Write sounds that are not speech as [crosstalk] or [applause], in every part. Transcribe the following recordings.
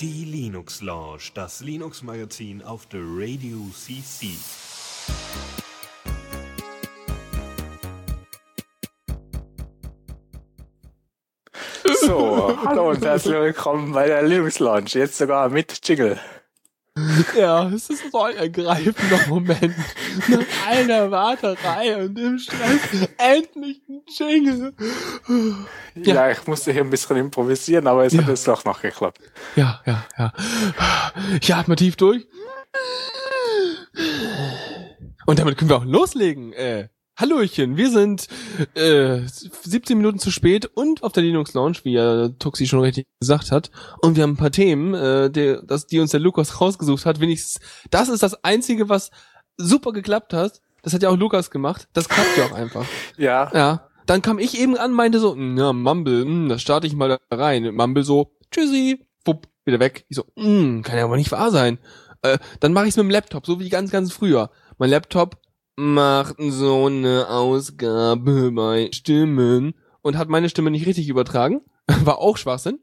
Die Linux Lounge, das Linux Magazin auf der Radio CC. So, hallo und herzlich willkommen bei der Linux Lounge. Jetzt sogar mit Jingle. [laughs] Ja, es ist so ein ergreifender Moment. Nach einer Warterei und im Stress endlich ein Jingle. Ja. ja, ich musste hier ein bisschen improvisieren, aber es ja. hat jetzt doch noch geklappt. Ja, ja, ja. Ich atme tief durch. Und damit können wir auch loslegen. Äh, Hallöchen, wir sind äh, 17 Minuten zu spät und auf der Linux Lounge, wie ja Tuxi schon richtig gesagt hat. Und wir haben ein paar Themen, äh, die, das, die uns der Lukas rausgesucht hat. Wenigstens, das ist das Einzige, was super geklappt hat. Das hat ja auch Lukas gemacht. Das klappt ja auch einfach. [laughs] Ja. Ja. Dann kam ich eben an, meinte so, ja, Mumble, mh, hm, da starte ich mal da rein. Mumble so, tschüssi, wupp, wieder weg. Ich so, mh, hm, kann ja aber nicht wahr sein. Äh, dann mache ich es mit dem Laptop, so wie ganz, ganz früher. Mein Laptop macht so eine Ausgabe bei Stimmen und hat meine Stimme nicht richtig übertragen. [laughs] War auch Schwachsinn.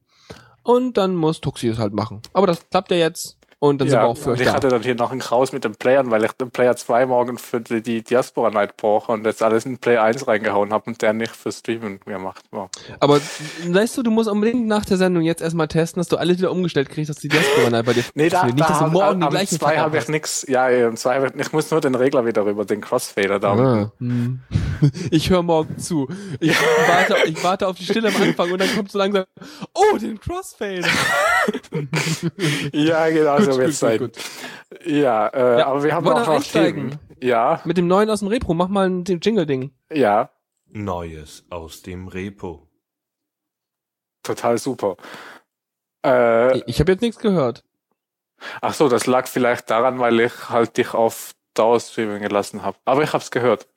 Und dann muss Tuxi es halt machen. Aber das klappt ja jetzt. Und dann ja, sind wir auch für euch Ich da. hatte dann hier noch ein Kraus mit den Playern, weil ich den Player 2 morgen für die, die Diaspora Night brauche und jetzt alles in Player 1 reingehauen habe und der nicht für Streamen mehr macht. Wow. Aber weißt du, du musst unbedingt nach der Sendung jetzt erstmal testen, dass du alles wieder umgestellt kriegst, dass die Diaspora Night bei dir Nee, da, nicht, dass du morgen am, am zwei habe ich nix. Ja, am zwei ich, ich muss nur den Regler wieder rüber, den Crossfader da. Ah. Hm. [laughs] Ich höre morgen zu. Ich, warte, ich warte auf die Stille am Anfang und dann kommt so langsam, oh, den Crossfader. [laughs] ja, genau, so wird es sein. Gut. Ja, äh, ja, aber wir haben auch noch Themen. Ja. Mit dem neuen aus dem Repro, mach mal ein Jingle-Ding. Ja. Neues aus dem Repo. Total super. Äh, ich habe jetzt nichts gehört. Ach so, das lag vielleicht daran, weil ich halt dich auf Dauerstreaming gelassen habe. Aber ich hab's gehört.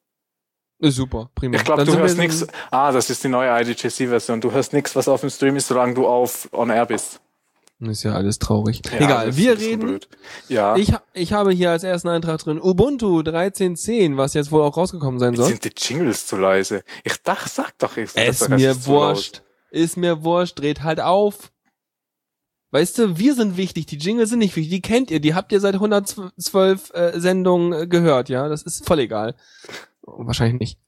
Super, prima. Ich glaube, du hörst nichts. Ah, das ist die neue IDJC-Version. Du hörst nichts, was auf dem Stream ist, solange du auf On Air bist. Ist ja alles traurig. Ja, Egal, wir reden. Ja. Ich, ich habe hier als ersten Eintrag drin Ubuntu 13.10, was jetzt wohl auch rausgekommen sein soll. Sind die Jingles zu leise? Ich dachte, sag doch, ich Ist mir wurscht. Ist mir wurscht, dreht halt auf. Weißt du, wir sind wichtig, die Jingles sind nicht wichtig, die kennt ihr, die habt ihr seit 112 äh, Sendungen äh, gehört, ja, das ist voll egal. Wahrscheinlich nicht.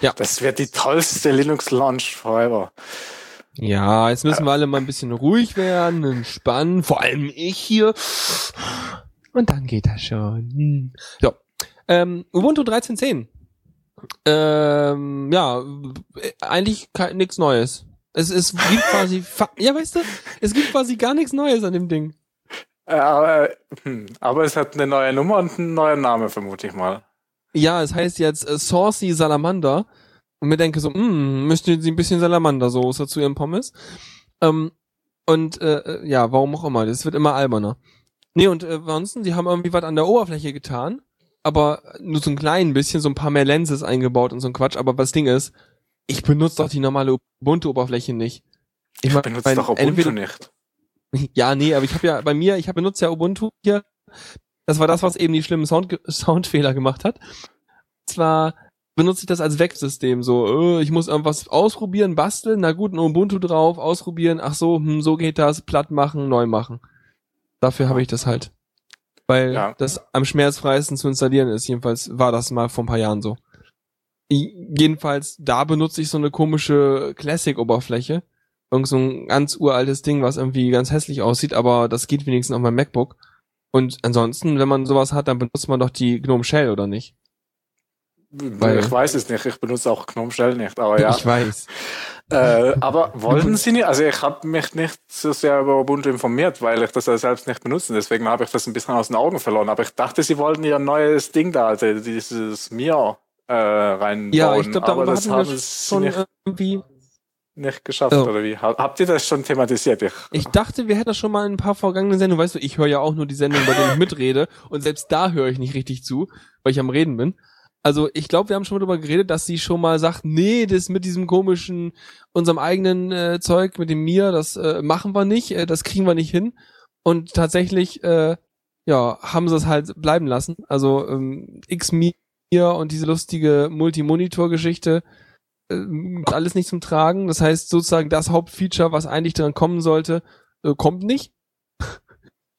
Ja. Das wird die tollste Linux Launch forever. Ja, jetzt müssen wir alle mal ein bisschen ruhig werden, entspannen, vor allem ich hier. Und dann geht das schon. So. Ähm, Ubuntu 13.10. Ähm, ja, eigentlich nichts Neues. Es, es gibt quasi, ja, weißt du, es gibt quasi gar nichts Neues an dem Ding. Aber, hm, aber es hat eine neue Nummer und einen neuen Namen, vermute ich mal. Ja, es heißt jetzt äh, Saucy Salamander und mir denke so, hm, möchten Sie ein bisschen Salamandersoße zu Ihrem Pommes? Ähm, und äh, äh, ja, warum auch immer, das wird immer alberner. Nee, und äh, ansonsten, die haben irgendwie was an der Oberfläche getan, aber nur so ein klein bisschen, so ein paar mehr Lenses eingebaut und so ein Quatsch, aber was Ding ist, ich benutze doch die normale Ubuntu-Oberfläche nicht. Ich, ich benutze doch Ubuntu entweder, nicht. [laughs] Ja, nee, aber ich habe ja bei mir, ich habe benutzt ja Ubuntu hier. Das war das, was eben die schlimmen Sound Soundfehler gemacht hat. Zwar benutze ich das als Wegsystem. So, äh, ich muss irgendwas ausprobieren, basteln, na gut, ein Ubuntu drauf, ausprobieren, ach so, hm, so geht das, platt machen, neu machen. Dafür habe ich das halt. Weil ja. das am schmerzfreisten zu installieren ist. Jedenfalls war das mal vor ein paar Jahren so. Jedenfalls, da benutze ich so eine komische Classic-Oberfläche. Irgend so ein ganz uraltes Ding, was irgendwie ganz hässlich aussieht, aber das geht wenigstens auf meinem MacBook. Und ansonsten, wenn man sowas hat, dann benutzt man doch die GNOME Shell, oder nicht? Weil, ich weiß es nicht, ich benutze auch GNOME Shell nicht, aber [laughs] ja. Ich weiß. Äh, aber wollen Sie nicht? Also ich habe mich nicht so sehr über Ubuntu informiert, weil ich das ja selbst nicht benutze. Deswegen habe ich das ein bisschen aus den Augen verloren. Aber ich dachte, Sie wollten Ihr neues Ding da, also dieses Mir äh, reinbauen. Ja, ich glaube, aber das haben Sie schon nicht, irgendwie nicht geschafft, oh. oder wie? Habt ihr das schon thematisiert? Ich, ich dachte, wir hätten das schon mal in ein paar vergangenen Sendungen. Weißt du, ich höre ja auch nur die Sendung, bei denen ich mitrede. Und selbst da höre ich nicht richtig zu, weil ich am Reden bin. Also ich glaube, wir haben schon mal darüber geredet, dass sie schon mal sagt, nee, das mit diesem komischen, unserem eigenen äh, Zeug, mit dem Mir, das äh, machen wir nicht, äh, das kriegen wir nicht hin. Und tatsächlich, äh, ja, haben sie es halt bleiben lassen. Also ähm, X-Mir und diese lustige Multimonitor-Geschichte, äh, alles nicht zum Tragen. Das heißt sozusagen das Hauptfeature, was eigentlich dran kommen sollte, äh, kommt nicht.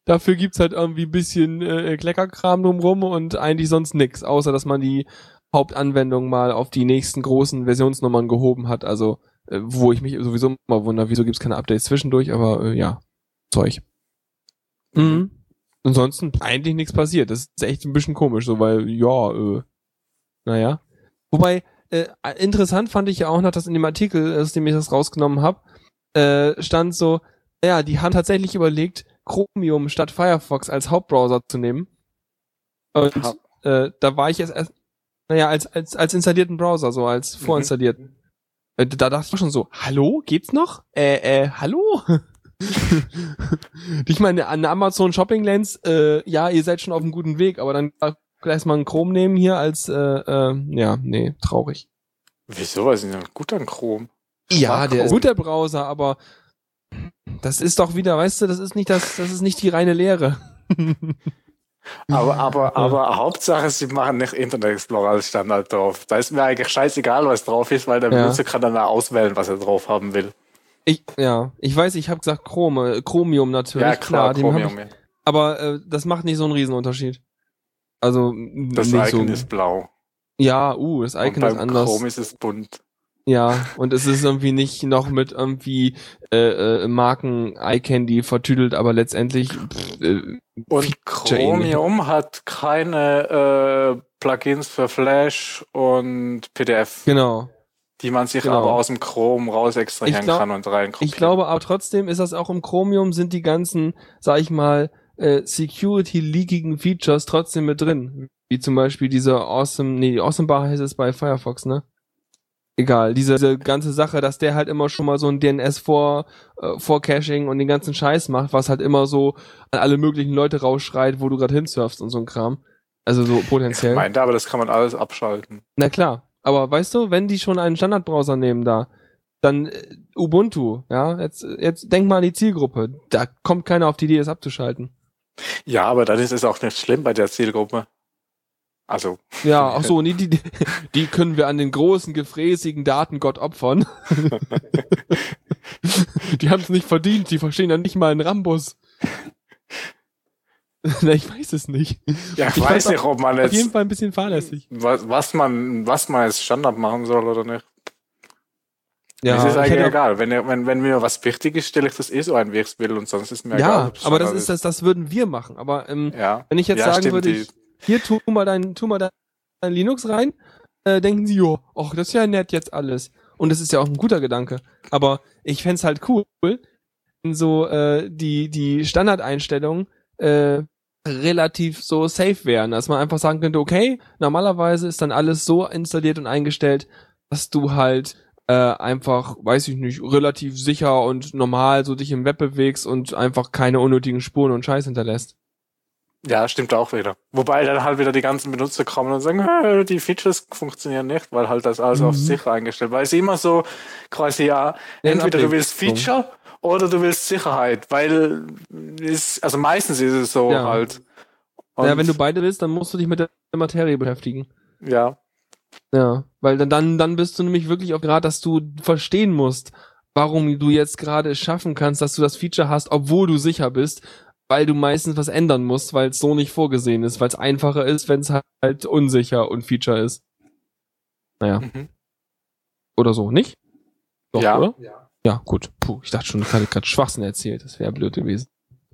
Dafür gibt's halt irgendwie ein bisschen äh, Kleckerkram drumrum und eigentlich sonst nix, außer dass man die Hauptanwendung mal auf die nächsten großen Versionsnummern gehoben hat. Also äh, wo ich mich sowieso immer wundere, wieso gibt's keine Updates zwischendurch, aber äh, ja, Zeug. Mhm. Ansonsten eigentlich nichts passiert. Das ist echt ein bisschen komisch, so weil ja, äh, naja. Wobei äh, interessant fand ich ja auch noch, dass in dem Artikel, aus dem ich das rausgenommen habe, äh, stand so, ja, die haben tatsächlich überlegt, Chromium statt Firefox als Hauptbrowser zu nehmen. Und äh, da war ich jetzt erst, naja, als, als, als installierten Browser, so als mhm. vorinstallierten. Mhm. da dachte ich schon so, hallo, geht's noch? Äh, äh, hallo? [laughs] ich meine, an Amazon Shopping Lens, äh, ja, ihr seid schon auf einem guten Weg, aber dann gleich mal einen Chrome nehmen hier als, äh, äh, ja, nee, traurig. Wieso? Was ist denn gut an Chrome? Ja, der ist gut, der Browser, aber das ist doch wieder, weißt du, das ist nicht das, das ist nicht die reine Lehre. [laughs] aber, aber, aber Hauptsache, sie machen nicht Internet Explorer als Standard drauf. Da ist mir eigentlich scheißegal, was drauf ist, weil der ja. Benutzer kann dann auswählen, was er drauf haben will. Ich, ja, ich weiß, ich habe gesagt Chrome, Chromium natürlich. Ja, klar, klar Chromium, ich, ja. Aber äh, das macht nicht so einen Riesenunterschied. Also, das Icon so, ist blau. Ja, uh, das Icon ist anders. Chrome ist es bunt. Ja, und es ist irgendwie nicht noch mit irgendwie äh, äh, Marken iCandy vertüdelt, aber letztendlich. Pff, äh, und Chromium hat keine äh, Plugins für Flash und PDF. Genau. Die man sich genau. aber aus dem Chrome raus extrahieren glaub, kann und rein. Ich glaube aber trotzdem ist das auch im Chromium sind die ganzen, sag ich mal, äh, Security-leakigen Features trotzdem mit drin. Wie zum Beispiel diese Awesome, nee, Awesome Bar heißt es bei Firefox, ne? Egal, diese, diese ganze Sache, dass der halt immer schon mal so ein DNS vor, äh, vor Caching und den ganzen Scheiß macht, was halt immer so an alle möglichen Leute rausschreit, wo du gerade hinsurfst und so ein Kram. Also so potenziell. Ich meinte, aber das kann man alles abschalten. Na klar. Aber weißt du, wenn die schon einen Standardbrowser nehmen da, dann äh, Ubuntu, ja, jetzt, jetzt denk mal an die Zielgruppe. Da kommt keiner auf die Idee, es abzuschalten. Ja, aber dann ist es auch nicht schlimm bei der Zielgruppe. Also. Ja, ach so, nee, die, die können wir an den großen, gefräßigen Datengott opfern. [laughs] die haben es nicht verdient, die verstehen ja nicht mal einen Rambus. [laughs] Na, ich weiß es nicht. Ja, ich weiß nicht, ob man jetzt. Auf jeden Fall ein bisschen fahrlässig. Was, was man, was man als Standard machen soll oder nicht. Ja, es ist eigentlich egal. Wenn, wenn, wenn mir was wichtig ist, stelle ich das eh so ein, wie ich es will und sonst ist mir ja, egal. Ja, aber das ist das, das würden wir machen. Aber ähm, ja. wenn ich jetzt ja, sagen stimmt, würde, ich, hier tu mal dein, tu mal dein Linux rein, äh, denken sie, jo, ach, das ist ja nett jetzt alles. Und das ist ja auch ein guter Gedanke. Aber ich fände halt cool, wenn so äh, die, die Standardeinstellungen äh, relativ so safe wären, dass man einfach sagen könnte, okay, normalerweise ist dann alles so installiert und eingestellt, dass du halt äh, einfach, weiß ich nicht, relativ sicher und normal so dich im Web bewegst und einfach keine unnötigen Spuren und Scheiß hinterlässt. Ja, stimmt auch wieder. Wobei dann halt wieder die ganzen Benutzer kommen und sagen, die Features funktionieren nicht, weil halt das alles mhm. auf sicher eingestellt weil es immer so quasi ja, entweder du willst Feature oder du willst Sicherheit, weil es, also meistens ist es so ja. halt. Und ja, wenn du beide willst, dann musst du dich mit der Materie beschäftigen. Ja. Ja, weil dann, dann bist du nämlich wirklich auch gerade, dass du verstehen musst, warum du jetzt gerade es schaffen kannst, dass du das Feature hast, obwohl du sicher bist, weil du meistens was ändern musst, weil es so nicht vorgesehen ist, weil es einfacher ist, wenn es halt unsicher und Feature ist. Naja. Mhm. Oder so, nicht? Doch, ja. oder? Ja. Ja, gut. Puh, ich dachte schon, ich hatte gerade Schwachsinn erzählt. Das wäre blöd gewesen.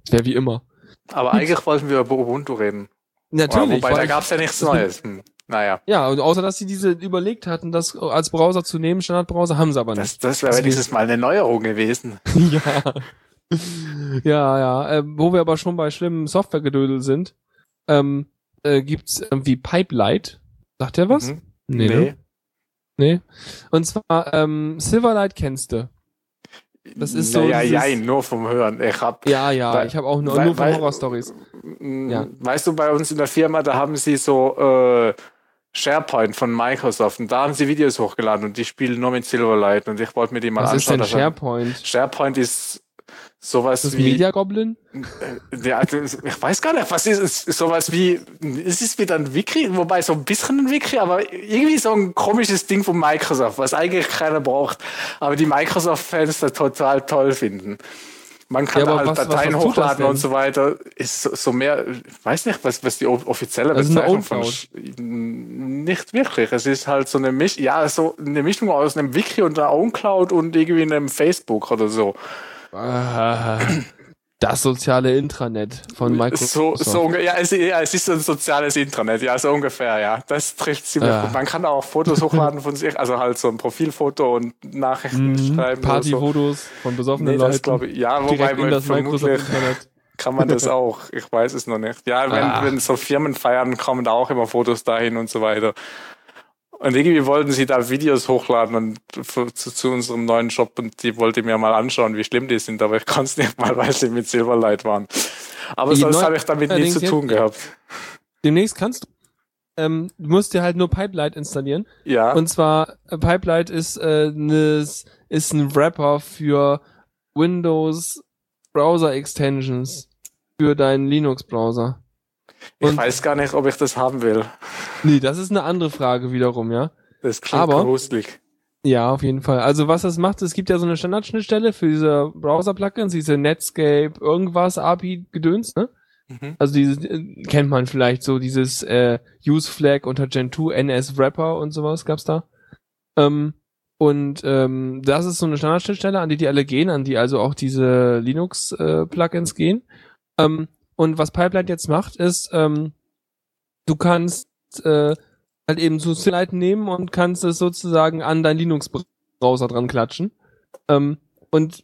Das wäre wie immer. Aber eigentlich wollten wir über Ubuntu reden. Natürlich. Wobei, da gab es ja nichts Neues. Hm. Naja. Ja, und außer dass sie diese überlegt hatten, das als Browser zu nehmen, Standardbrowser, haben sie aber nicht. Das, das wäre dieses Mal eine Neuerung gewesen. [laughs] ja. [laughs] ja, ja. Äh, wo wir aber schon bei schlimmen Softwaregedödel sind, ähm, äh, gibt's irgendwie Pipelight. Sagt der was? Mhm. Nee. Nee. Ne? nee. Und zwar, ähm, Silverlight kennst du. Das ist so. Ja, ja, ja, nur vom Hören. Ich hab. Ja, ja, bei, ich habe auch nur, weil, nur von Horror-Stories. Ja. Weißt du, bei uns in der Firma, da haben sie so äh, SharePoint von Microsoft und da haben sie Videos hochgeladen und die spielen nur mit Silverlight und ich wollte mir die mal Was anschauen. Was ist denn SharePoint? SharePoint ist sowas Das wie Media Goblin? äh, ja, das- ich weiß gar nicht, was ist es? Sowas wie, es ist wieder ein Wiki, wobei so ein bisschen ein Wiki, aber irgendwie so ein komisches Ding von Microsoft, was eigentlich keiner braucht, aber die Microsoft-Fans da total toll finden. Man kann Ja, halt was- Dateien was das hochladen und so weiter. Ist so, so mehr, ich weiß nicht, was, was die offizielle Also Bezeichnung von nicht wirklich. Es ist halt so eine Misch ja, so eine Mischung aus einem Wiki und einer OwnCloud und irgendwie einem Facebook oder so. Das soziale Intranet von So, Microsoft. so, unge- ja, es, ja, es ist so ein soziales Intranet, ja, so ungefähr, ja. Das trifft ziemlich Ah. gut. Man kann auch Fotos hochladen von sich, also halt so ein Profilfoto und Nachrichten Mhm. schreiben. oder so. Partyfotos von besoffenen Nee, Leuten. das glaube ich, ja, wobei man vermutlich [laughs] kann man das auch. Ich weiß es noch nicht. Ja, wenn, Ah. wenn so Firmen feiern, kommen da auch immer Fotos dahin und so weiter. Und irgendwie wollten sie da Videos hochladen und für, zu, zu unserem neuen Shop und die wollte mir mal anschauen, wie schlimm die sind, aber ich [laughs] kann es nicht mal, weil sie mit Silverlight waren. Aber Die sonst habe ich damit nichts zu tun gehabt. Demnächst kannst du. Ähm, du musst dir halt nur Pipelight installieren. Ja. Und zwar, äh, Pipelight ist, äh, ne, ist ein Wrapper für Windows Browser Extensions für deinen Linux-Browser. Ich Und- weiß gar nicht, ob ich das haben will. Nee, das ist eine andere Frage wiederum, ja. Das klingt Aber- gruselig. Ja, auf jeden Fall. Also was das macht, es gibt ja so eine Standardschnittstelle für diese Browser-Plugins, diese Netscape, irgendwas, API-Gedöns, ne? Mhm. Also diese äh, kennt man vielleicht so, dieses äh, Use Flag unter Gen 2, NS Wrapper und sowas gab's da. Ähm, und ähm, das ist so eine Standardschnittstelle, an die die alle gehen, an die also auch diese Linux-Plugins gehen. Ähm, und was Pipeline jetzt macht, ist, ähm, du kannst äh, halt eben so Silverlight nehmen und kannst es sozusagen an deinen Linux-Browser dran klatschen. Ähm, und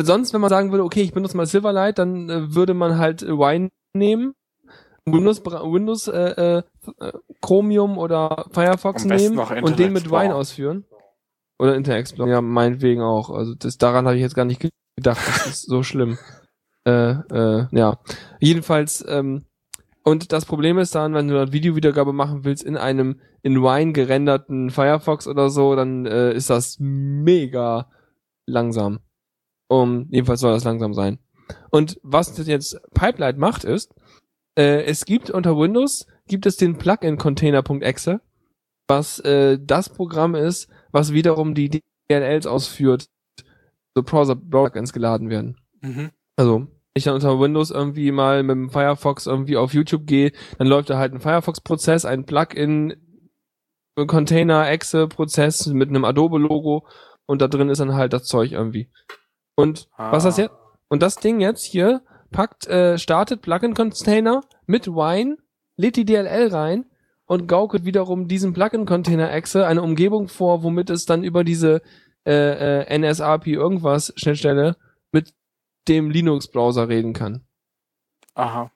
sonst, wenn man sagen würde, okay, ich benutze mal Silverlight, dann äh, würde man halt äh, Wine nehmen, Windows, Windows äh, äh, Chromium oder Firefox nehmen und den mit. Wine ausführen. Oder Internet Explorer, ja, meinetwegen auch. Also das, daran habe ich jetzt gar nicht gedacht, das ist so schlimm. [laughs] Äh, äh, ja. Jedenfalls, ähm, und das Problem ist dann, wenn du dort Videowiedergabe machen willst in einem in Wine gerenderten Firefox oder so, dann äh, ist das mega langsam. Um, jedenfalls soll das langsam sein. Und was das jetzt Pipeline macht ist, äh, es gibt unter Windows gibt es den Plugin-Container.exe, was äh, das Programm ist, was wiederum die DLLs ausführt, so Browser-Plugins geladen werden. Mhm. Also, ich dann unter Windows irgendwie mal mit dem Firefox irgendwie auf YouTube gehe, dann läuft da halt ein Firefox-Prozess, ein Plugin, Container-Exe-Prozess mit einem Adobe-Logo und da drin ist dann halt das Zeug irgendwie. Und was das Ah. jetzt? Und das Ding jetzt hier packt, äh, startet Plugin-Container mit Wine, lädt die DLL rein und gaukelt wiederum diesem Plugin-Container-Exe eine Umgebung vor, womit es dann über diese äh, äh, NSRP irgendwas Schnittstelle dem Linux-Browser reden kann. Aha.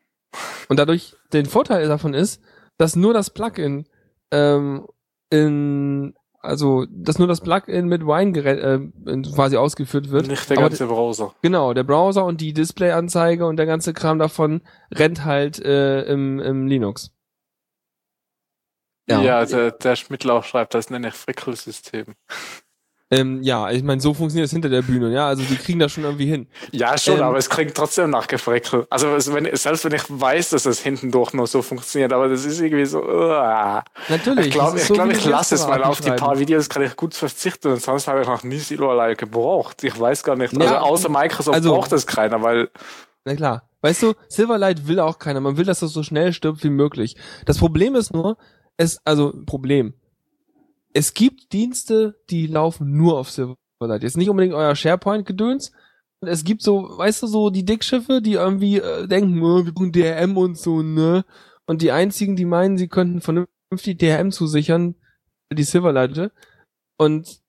Und dadurch, den Vorteil davon ist, dass nur das Plugin ähm, in, also, dass nur das Plugin mit Wine äh, quasi ausgeführt wird. Nicht der ganze Browser. Genau, der Browser und die Displayanzeige und der ganze Kram davon rennt halt äh, im, im Linux. Ja, der, der Schmidtlauf schreibt, das nenne ich Frickelsystem. Ähm, ja, ich meine, so funktioniert es hinter der Bühne, ja. Also die kriegen das schon irgendwie hin. Ja, schon, Ähm, aber es klingt trotzdem nach Gefreckel. Also es, wenn, selbst wenn ich weiß, dass es hinten durch nur so funktioniert, aber das ist irgendwie so. Uh. Natürlich. Ich glaube, das ich, so glaub, ich lasse es, weil auf die paar. Videos kann ich gut verzichten und sonst habe ich noch nie Silverlight gebraucht. Ich weiß gar nicht. Also Ja, außer Microsoft also- braucht das keiner, weil Na klar. Weißt du, Silverlight will auch keiner. Man will, dass das so schnell stirbt wie möglich. Das Problem ist nur, es, also, Problem. Es gibt Dienste, die laufen nur auf Silverlight. Jetzt nicht unbedingt euer SharePoint-Gedöns. Und es gibt so, weißt du, so die Dickschiffe, die irgendwie äh, denken, "Oh, wir brauchen DRM und so, ne? Und die einzigen, die meinen, sie könnten vernünftig DRM zusichern, die Silverlight. Und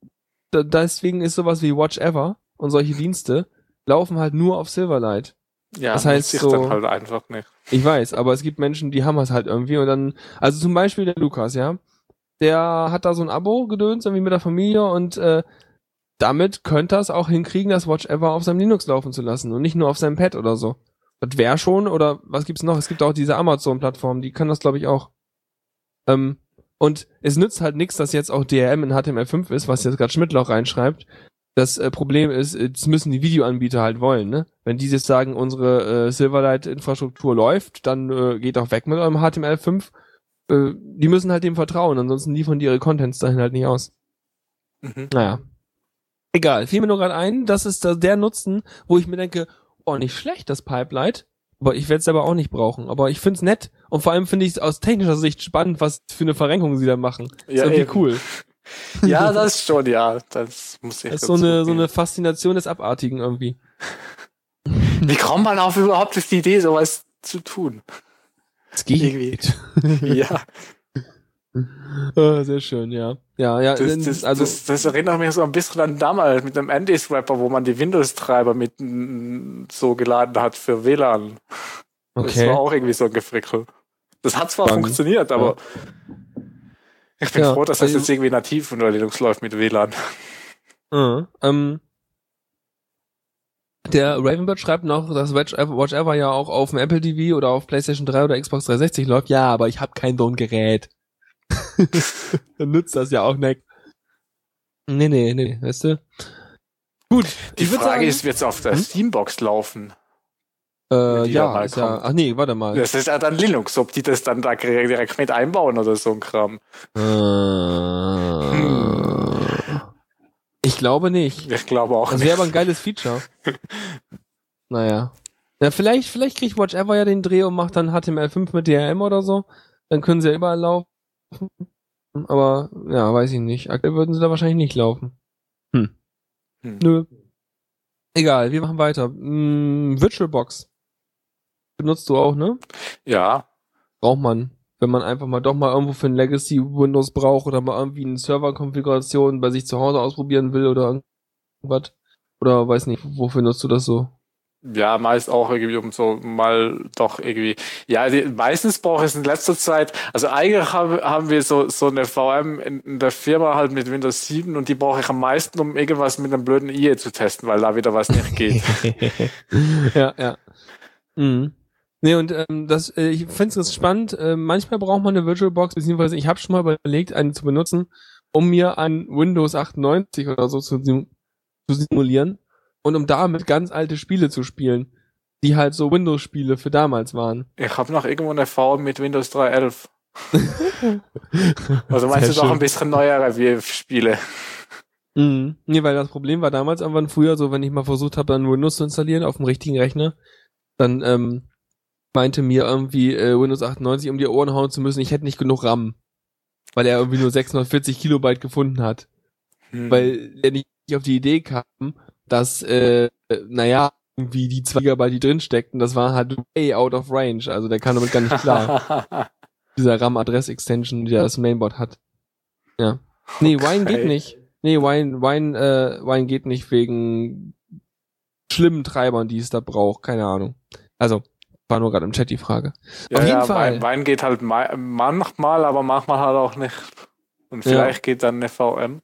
da, deswegen ist sowas wie Watch Ever und solche Dienste laufen halt nur auf Silverlight. ja, Das heißt so- dann halt einfach nicht. Ich weiß, aber es gibt Menschen, die haben es halt irgendwie und dann, also zum Beispiel der Lukas, ja, der hat da so ein Abo gedöns irgendwie mit der Familie und äh, damit könnte er es auch hinkriegen, das Watch Ever auf seinem Linux laufen zu lassen und nicht nur auf seinem Pad oder so. Das wäre schon, oder was gibt's noch? Es gibt auch diese Amazon-Plattform, die kann das glaube ich auch. Ähm, und es nützt halt nichts, dass jetzt auch DRM in HTML5 ist, was jetzt gerade Schmidtloch reinschreibt, Das äh, Problem ist, das müssen die Videoanbieter halt wollen, ne? Wenn die jetzt sagen, unsere äh, Silverlight-Infrastruktur läuft, dann äh, geht auch weg mit eurem HTML5. Äh, die müssen halt dem vertrauen, ansonsten liefern die ihre Contents dahin halt nicht aus. Mhm. Naja. Egal, fiel mir nur gerade ein, das ist der Nutzen, wo ich mir denke, oh, nicht schlecht, das Pipelight, aber ich werde es aber auch nicht brauchen. Aber ich find's nett und vor allem finde ich es aus technischer Sicht spannend, was für eine Verrenkung sie da machen. ist Ja, irgendwie eben. cool. [laughs] Ja, das schon, ja. Das muss ich Das ist so eine, so eine Faszination des Abartigen irgendwie. [laughs] Wie kommt man auf überhaupt auf die Idee, sowas zu tun? Es Irgendwie. [laughs] ja, Ah, sehr schön, ja. Ja, ja, das, das, also, das, das erinnert mich so ein bisschen an damals mit dem Andy-Swapper, wo man die Windows-Treiber mit mm, so geladen hat für WLAN. Das okay. war auch irgendwie so ein Gefrickel. Das hat zwar Dann- funktioniert, aber ich bin Ja, froh, dass das also- jetzt irgendwie nativ unter Linux läuft mit WLAN. Äh, ähm, der Ravenbird schreibt noch, dass Watch Ever, ja auch auf dem Apple TV oder auf PlayStation 3 oder Xbox 360 läuft. Ja, aber ich habe kein so ein Gerät. [laughs] Dann nützt das ja auch nicht. Nee, nee, nee, weißt du? Gut, Die Frage sagen, ist, wird es auf der Hm? Steambox laufen? äh, ja ja, ach nee, warte mal. Das ist ja dann Linux, ob die das dann da direkt mit einbauen oder so ein Kram. Äh, Ich glaube nicht. Ich glaube auch Das nicht. wäre aber ein geiles Feature. naja. Ja, vielleicht, vielleicht kriegt Watch Ever ja den Dreh und macht dann HTML5 mit DRM oder so. Dann können sie ja überall laufen. Aber, ja, weiß ich nicht. Aktuell würden sie da wahrscheinlich nicht laufen. Hm. Hm. Nö. Egal, wir machen weiter. Hm, VirtualBox. Benutzt du auch, ne? Ja, Braucht man. Wenn man einfach mal doch mal irgendwo für ein Legacy Windows braucht oder mal irgendwie eine Serverkonfiguration bei sich zu Hause ausprobieren will oder irgendwas. Oder weiß nicht, wofür nutzt du das so? ja, meist auch irgendwie um so mal doch irgendwie. Ja, die, meistens brauche ich es in letzter Zeit. Also eigentlich haben, haben wir so, so eine VM in, in der Firma halt mit Windows 7 und die brauche ich am meisten, um irgendwas mit einem blöden IE zu testen, weil da wieder was nicht geht. [laughs] [laughs] ja, ja. Mhm. Nee, und ähm, das, äh, ich finde es spannend. Äh, manchmal braucht man eine VirtualBox, beziehungsweise ich habe schon mal überlegt, eine zu benutzen, um mir ein Windows 98 oder so zu, sim zu simulieren und um damit ganz alte Spiele zu spielen, die halt so Windows-Spiele für damals waren. Ich habe noch irgendwo eine VM mit Windows 3.11. [laughs] Also meinst Sehr du doch ein bisschen neuere WF-Spiele? Mhm. Nee, weil das Problem war damals irgendwann früher so, wenn ich mal versucht habe, dann Windows zu installieren auf dem richtigen Rechner, dann ähm, meinte mir irgendwie äh, Windows 98 um die Ohren hauen zu müssen, ich hätte nicht genug RAM. Weil er irgendwie nur 640 Kilobyte gefunden hat. Hm. Weil er nicht auf die Idee kam, dass, äh, naja, irgendwie die 2 Gigabyte, die drin steckten, das war halt way out of range. Also der kam damit gar nicht klar. [laughs] dieser RAM-Adress-Extension, die das Mainboard hat. Ja. Nee, Wine geht Okay. nicht. Nee, Wine, Wine, äh, Wine geht nicht wegen schlimmen Treibern, die es da braucht. Keine Ahnung. Also, war nur gerade im Chat die Frage. ja, Auf jeden ja, Fall. Wein, Wein geht halt ma- manchmal, aber manchmal halt auch nicht. Und Ja. vielleicht geht dann eine VM.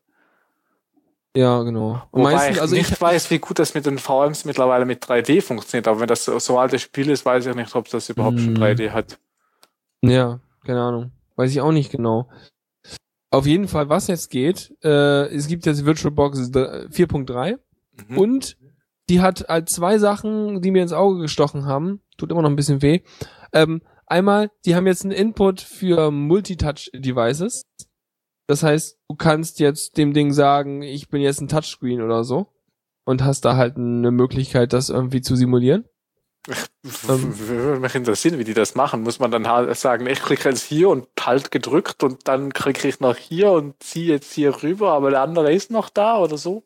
Ja, genau. Und Wobei meistens, ich also nicht ich, weiß, wie gut das mit den VMs mittlerweile mit 3D funktioniert. Aber wenn das so, altes Spiel ist, weiß ich nicht, ob das überhaupt schon Hm. 3D hat. ja, keine Ahnung. Weiß ich auch nicht genau. Auf jeden Fall, was jetzt geht, äh, es gibt jetzt VirtualBox 4.3 Mhm. Und die hat halt zwei Sachen, die mir ins Auge gestochen haben. Tut immer noch ein bisschen weh. Ähm, einmal, die haben jetzt einen Input für Multitouch-Devices. Das heißt, du kannst jetzt dem Ding sagen, ich bin jetzt ein Touchscreen oder so. Und hast da halt eine Möglichkeit, das irgendwie zu simulieren. Ähm. Würde mich interessieren, wie die das machen. Muss man dann halt sagen, ich klicke jetzt hier und halt gedrückt und dann klicke ich noch hier und ziehe jetzt hier rüber, aber der andere ist noch da oder so?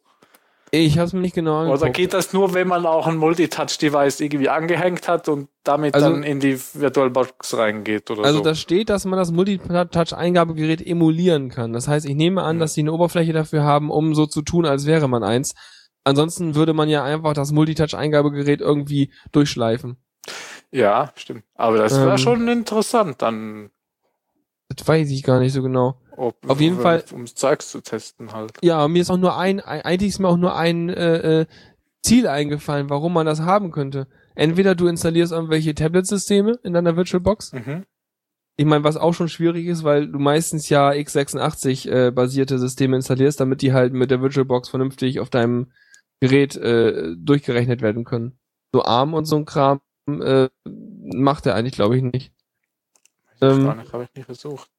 Ich habe es mir nicht genau angeguckt. Oder geht das nur, wenn man auch ein Multitouch-Device irgendwie angehängt hat und damit Also- dann in die VirtualBox reingeht oder Also so? da steht, dass man das Multitouch-Eingabegerät emulieren kann. Das heißt, ich nehme an, Mhm. dass sie eine Oberfläche dafür haben, um so zu tun, als wäre man eins. Ansonsten würde man ja einfach das Multitouch-Eingabegerät irgendwie durchschleifen. ja, stimmt. Aber das wäre Ähm. schon interessant, dann Das weiß ich gar nicht so genau. Ob, Auf jeden Fall- um Zeugs zu testen halt. Ja, mir ist auch nur ein, eigentlich ist mir auch nur ein äh, äh, Ziel eingefallen, warum man das haben könnte. Entweder du installierst irgendwelche Tablet-Systeme in deiner VirtualBox Mhm. ich meine, was auch schon schwierig ist, weil du meistens ja x86 äh, Systeme installierst, damit die halt mit der VirtualBox vernünftig auf deinem Gerät äh, durchgerechnet werden können. So ARM und so ein Kram äh, macht er eigentlich, glaube ich, nicht. Ähm, habe ich nicht versucht.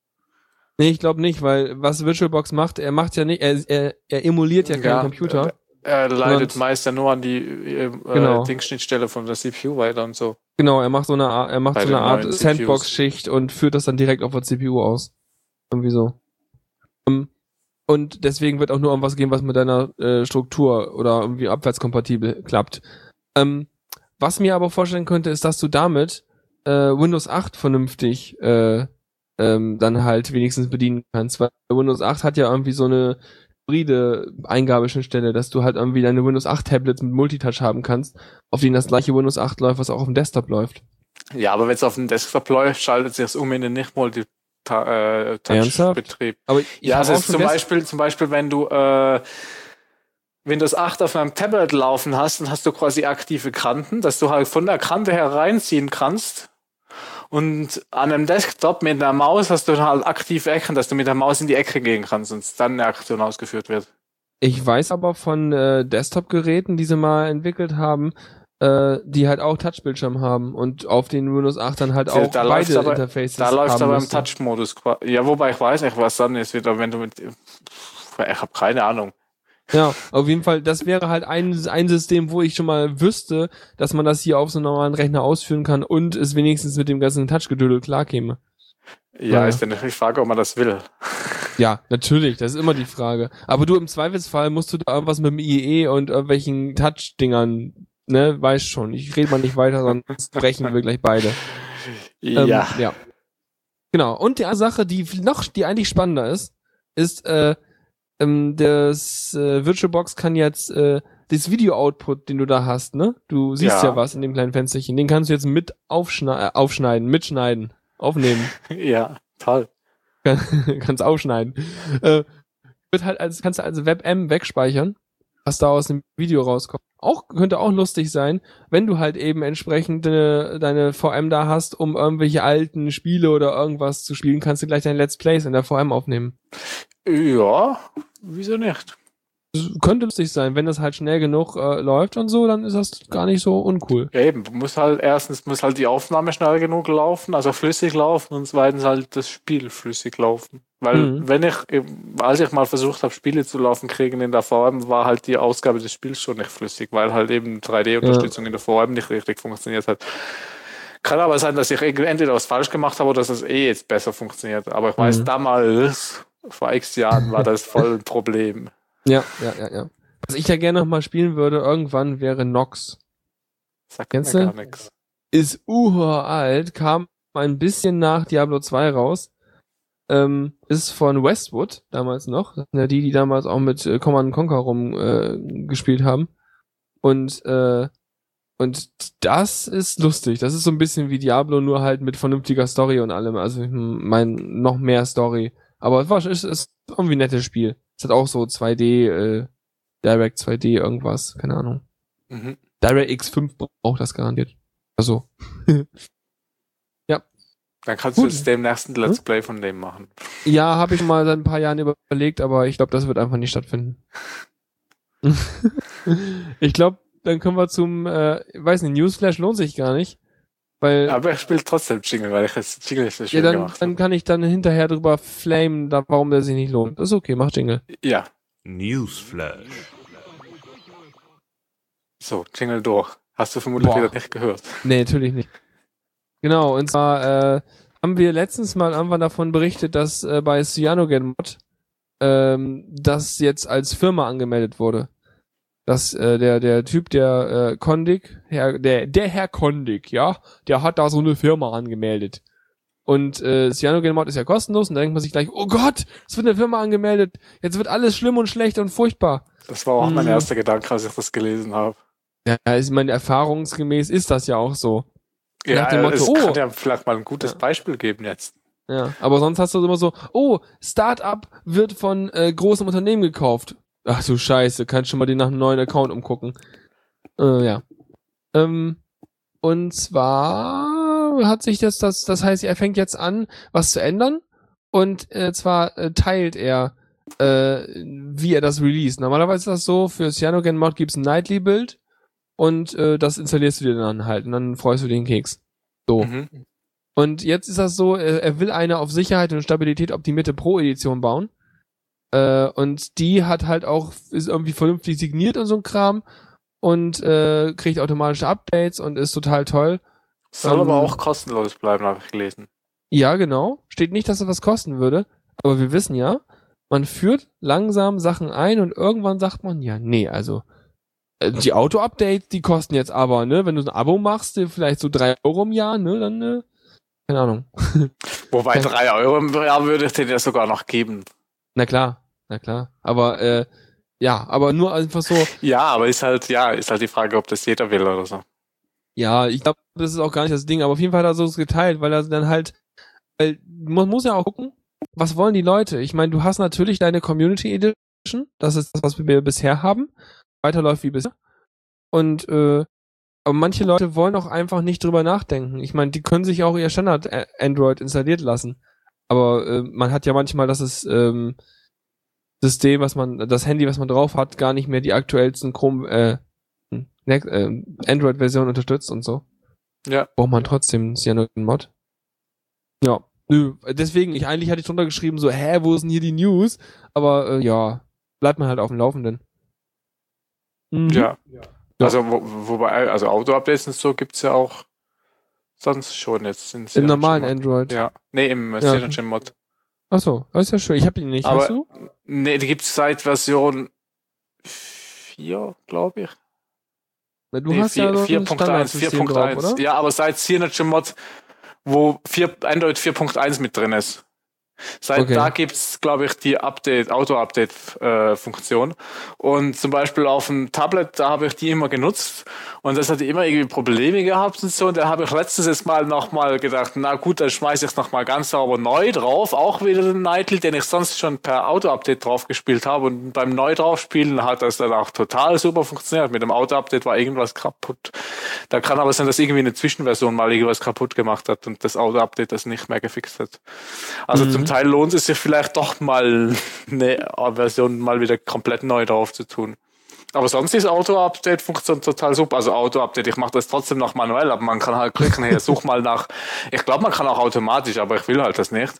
Nee, ich glaube nicht, weil was VirtualBox macht, er macht ja nicht, er, er, er emuliert ja keinen ja, Computer. Er leitet meist ja nur an die äh, genau. Dingsschnittstelle von der CPU weiter und so. Genau, er macht so eine, er macht Bei so eine Art Sandbox-Schicht und führt das dann direkt auf der CPU aus. Irgendwie so. Um, und deswegen wird auch nur irgendwas gehen, was mit deiner äh, Struktur oder irgendwie abwärtskompatibel klappt. Ähm, was mir aber vorstellen könnte, ist, dass du damit äh, Windows 8 vernünftig äh, ähm, dann halt wenigstens bedienen kannst, weil Windows 8 hat ja irgendwie so eine hybride Eingabeschnittstelle, dass du halt irgendwie deine Windows 8 Tablets mit Multitouch haben kannst, auf denen das gleiche Windows 8 läuft, was auch auf dem Desktop läuft. Ja, aber wenn es auf dem Desktop läuft, schaltet sich das um in den nicht Multitouch äh, Betrieb. Aber ja, also zum Beispiel, zum Beispiel, wenn du äh, Windows 8 auf einem Tablet laufen hast, dann hast du quasi aktive Kanten, dass du halt von der Kante hereinziehen kannst und an einem Desktop mit einer Maus hast du halt aktive Ecken, dass du mit der Maus in die Ecke gehen kannst und dann eine Aktion ausgeführt wird. Ich weiß aber von äh, Desktop-Geräten, die sie mal entwickelt haben, äh, die halt auch Touchbildschirm haben und auf den Windows 8 dann halt auch da beide aber, Interfaces Da läuft aber im Touch-Modus. Ja, wobei ich weiß nicht, was dann ist, wieder, wenn du mit. Ich habe keine Ahnung. Ja, [laughs] auf jeden Fall, das wäre halt ein, ein System, wo ich schon mal wüsste, dass man das hier auf so einem normalen Rechner ausführen kann und es wenigstens mit dem ganzen Touchgedödel klarkäme. Ja, ja, ist dann natürlich die Frage, ob man das will. [laughs] Ja, natürlich, das ist immer die Frage. Aber du, im Zweifelsfall musst du da irgendwas mit dem IE und irgendwelchen Touch-Dingern, ne, weißt schon. Ich rede mal nicht weiter, sonst brechen wir gleich beide. [laughs] Ja. Ähm, ja. Genau. Und die Sache, die noch, die eigentlich spannender ist, ist, äh, ähm, das äh, VirtualBox kann jetzt äh, das Video-Output, den du da hast, ne? Du siehst ja. ja was in dem kleinen Fensterchen. Den kannst du jetzt mit aufschneiden, äh, aufschneiden, mitschneiden, aufnehmen. [laughs] ja, toll. [laughs] kannst aufschneiden. Äh, wird halt als kannst du als WebM wegspeichern, was da aus dem Video rauskommt. Auch könnte auch lustig sein, wenn du halt eben entsprechend deine, deine VM da hast, um irgendwelche alten Spiele oder irgendwas zu spielen, kannst du gleich dein Let's Plays in der VM aufnehmen. Ja, wieso nicht? könnte lustig sein, wenn das halt schnell genug äh, läuft und so, dann ist das gar nicht so uncool. Ja, eben, muss halt erstens muss halt die Aufnahme schnell genug laufen, also flüssig laufen und zweitens halt das Spiel flüssig laufen. Weil mhm. wenn ich, als ich mal versucht habe, Spiele zu laufen kriegen in der VM, war halt die Ausgabe des Spiels schon nicht flüssig, weil halt eben 3D-Unterstützung ja. in der VM nicht richtig funktioniert hat. Kann aber sein, dass ich entweder was falsch gemacht habe oder dass es eh jetzt besser funktioniert. Aber ich weiß, mhm. damals vor x Jahren war das voll ein Problem. [laughs] Ja, ja, ja, ja. Was ich ja gerne noch mal spielen würde, irgendwann wäre Nox. Sagt Kennst mir gar nix. Ist uralt, kam ein bisschen nach Diablo 2 raus. Ähm, ist von Westwood damals noch. Das sind ja die, die damals auch mit äh, Command Conquer rum äh, gespielt haben. Und äh, und das ist lustig. Das ist so ein bisschen wie Diablo, nur halt mit vernünftiger Story und allem. Also ich mein, noch mehr Story. Aber es war, ist, ist irgendwie ein nettes Spiel. Es hat auch so 2D, äh, Direct 2D irgendwas, keine Ahnung. Mhm. Direct X5 braucht das garantiert. Also. [laughs] ja. Dann kannst Gut. du jetzt demnächst ein Let's hm? Play von dem machen. Ja, habe ich mal seit ein paar Jahren überlegt, aber ich glaube, das wird einfach nicht stattfinden. [laughs] [laughs] ich glaube, dann können wir zum, äh, weiß nicht, Newsflash lohnt sich gar nicht. Weil, aber er spielt trotzdem Jingle, weil ich das Jingle nicht so schön ja, dann, gemacht dann kann ich dann hinterher drüber flamen, da, warum der sich nicht lohnt. Das ist okay, mach Jingle. Ja. Newsflash. So, Jingle durch. Hast du vermutlich Boah. wieder nicht gehört. Nee, natürlich nicht. Genau, und zwar äh, haben wir letztens mal irgendwann davon berichtet, dass äh, bei CyanogenMod ähm, das jetzt als Firma angemeldet wurde dass äh, der der Typ der äh, Kondig, Herr, der der Herr Kondig, ja, der hat da so eine Firma angemeldet. Und äh, CyanogenMod ist ja kostenlos und da denkt man sich gleich, oh Gott, es wird eine Firma angemeldet, jetzt wird alles schlimm und schlecht und furchtbar. Das war auch hm. mein erster Gedanke, als ich das gelesen habe. Ja, ich meine, erfahrungsgemäß ist das ja auch so. Ja, Nach dem Motto, es oh, kann ja vielleicht mal ein gutes ja. Beispiel geben jetzt. Ja, aber sonst hast du immer so, oh, Startup wird von äh, großem Unternehmen gekauft. Ach du Scheiße, kannst schon mal den nach einem neuen Account umgucken. Äh, ja. Ähm, und zwar hat sich das, das, das heißt, er fängt jetzt an, was zu ändern. Und äh, zwar äh, teilt er, äh, wie er das release. Normalerweise ist das so, für Cyanogen-Mod gibt's ein Nightly-Bild und äh, das installierst du dir dann halt und dann freust du den Keks. So. Mhm. Und jetzt ist das so, er, er will eine auf Sicherheit und Stabilität optimierte Pro-Edition bauen. Äh, und die hat halt auch, ist irgendwie vernünftig signiert und so ein Kram und äh, kriegt automatische Updates und ist total toll. Soll Ähm, aber auch kostenlos bleiben, habe ich gelesen. Ja, genau. Steht nicht, dass es was kosten würde, aber wir wissen ja, man führt langsam Sachen ein und irgendwann sagt man, ja, nee, also äh, die Auto-Updates, die kosten jetzt aber, ne, wenn du ein Abo machst, vielleicht so drei Euro im Jahr, ne, dann, äh, keine Ahnung. [laughs] Wobei drei Euro im Jahr würde ich den ja sogar noch geben. Na klar, na klar. Aber, äh, ja, aber nur einfach so, Ja, aber ist halt, ja, ist halt die Frage, ob das jeder will oder so. ja, ich glaube, das ist auch gar nicht das Ding, aber auf jeden Fall hat er so es geteilt, weil er dann halt, weil man muss ja auch gucken, was wollen die Leute? Ich meine, du hast natürlich deine Community Edition, das ist das, was wir bisher haben, weiterläuft wie bisher. Und äh, aber manche Leute wollen auch einfach nicht drüber nachdenken. Ich meine, die können sich auch ihr Standard äh, Android installiert lassen. Aber äh, man hat ja manchmal das ist, ähm, System, was man, das Handy, was man drauf hat, gar nicht mehr die aktuellsten Chrome, äh, äh, Android-Version unterstützt und so. Ja. Braucht man trotzdem Cyanogen-Mod. Ja. Nö, deswegen, ich eigentlich hatte ich drunter geschrieben, so, hä, wo ist denn hier die News? Aber äh, ja, bleibt man halt auf dem Laufenden. Mhm. Ja. Also, wo, wobei, also Auto-Updates und so gibt's ja auch sonst schon jetzt. In Im normalen. Android. Ja. Nee, im Ja. Synology-Mod. Achso, das ist ja schön. Ich habe ihn nicht. Aber- Hast du? Nee, die gibt's seit Version 4, glaube ich. Na, Du nee, hast ja so ein 4.1, Standardsystem drauf, 4.1. oder? Ja, aber seit Synology-Mod, wo 4, Android 4.1 mit drin ist. Seit Okay. da gibt's, glaube ich, die Update, Auto-Update-Funktion. und zum Beispiel auf dem Tablet, da habe ich die immer genutzt. Und das hat immer irgendwie Probleme gehabt und so. Und da habe ich letztens jetzt mal nochmal gedacht, na gut, dann schmeiße ich es nochmal ganz sauber neu drauf. Auch wieder den Nightly, den ich sonst schon per Auto-Update drauf gespielt habe. Und beim neu draufspielen hat das dann auch total super funktioniert. Mit dem Auto-Update war irgendwas kaputt. Da kann aber sein, dass irgendwie eine Zwischenversion mal irgendwas kaputt gemacht hat und das Auto-Update das nicht mehr gefixt hat. Also Mhm. zum Teil lohnt es sich vielleicht doch mal eine Version mal wieder komplett neu drauf zu tun. Aber sonst ist Auto-Update-Funktion total super. Also Auto-Update, ich mache das trotzdem noch manuell, aber man kann halt klicken, hier, such mal nach. Ich glaube, man kann auch automatisch, aber ich will halt das nicht.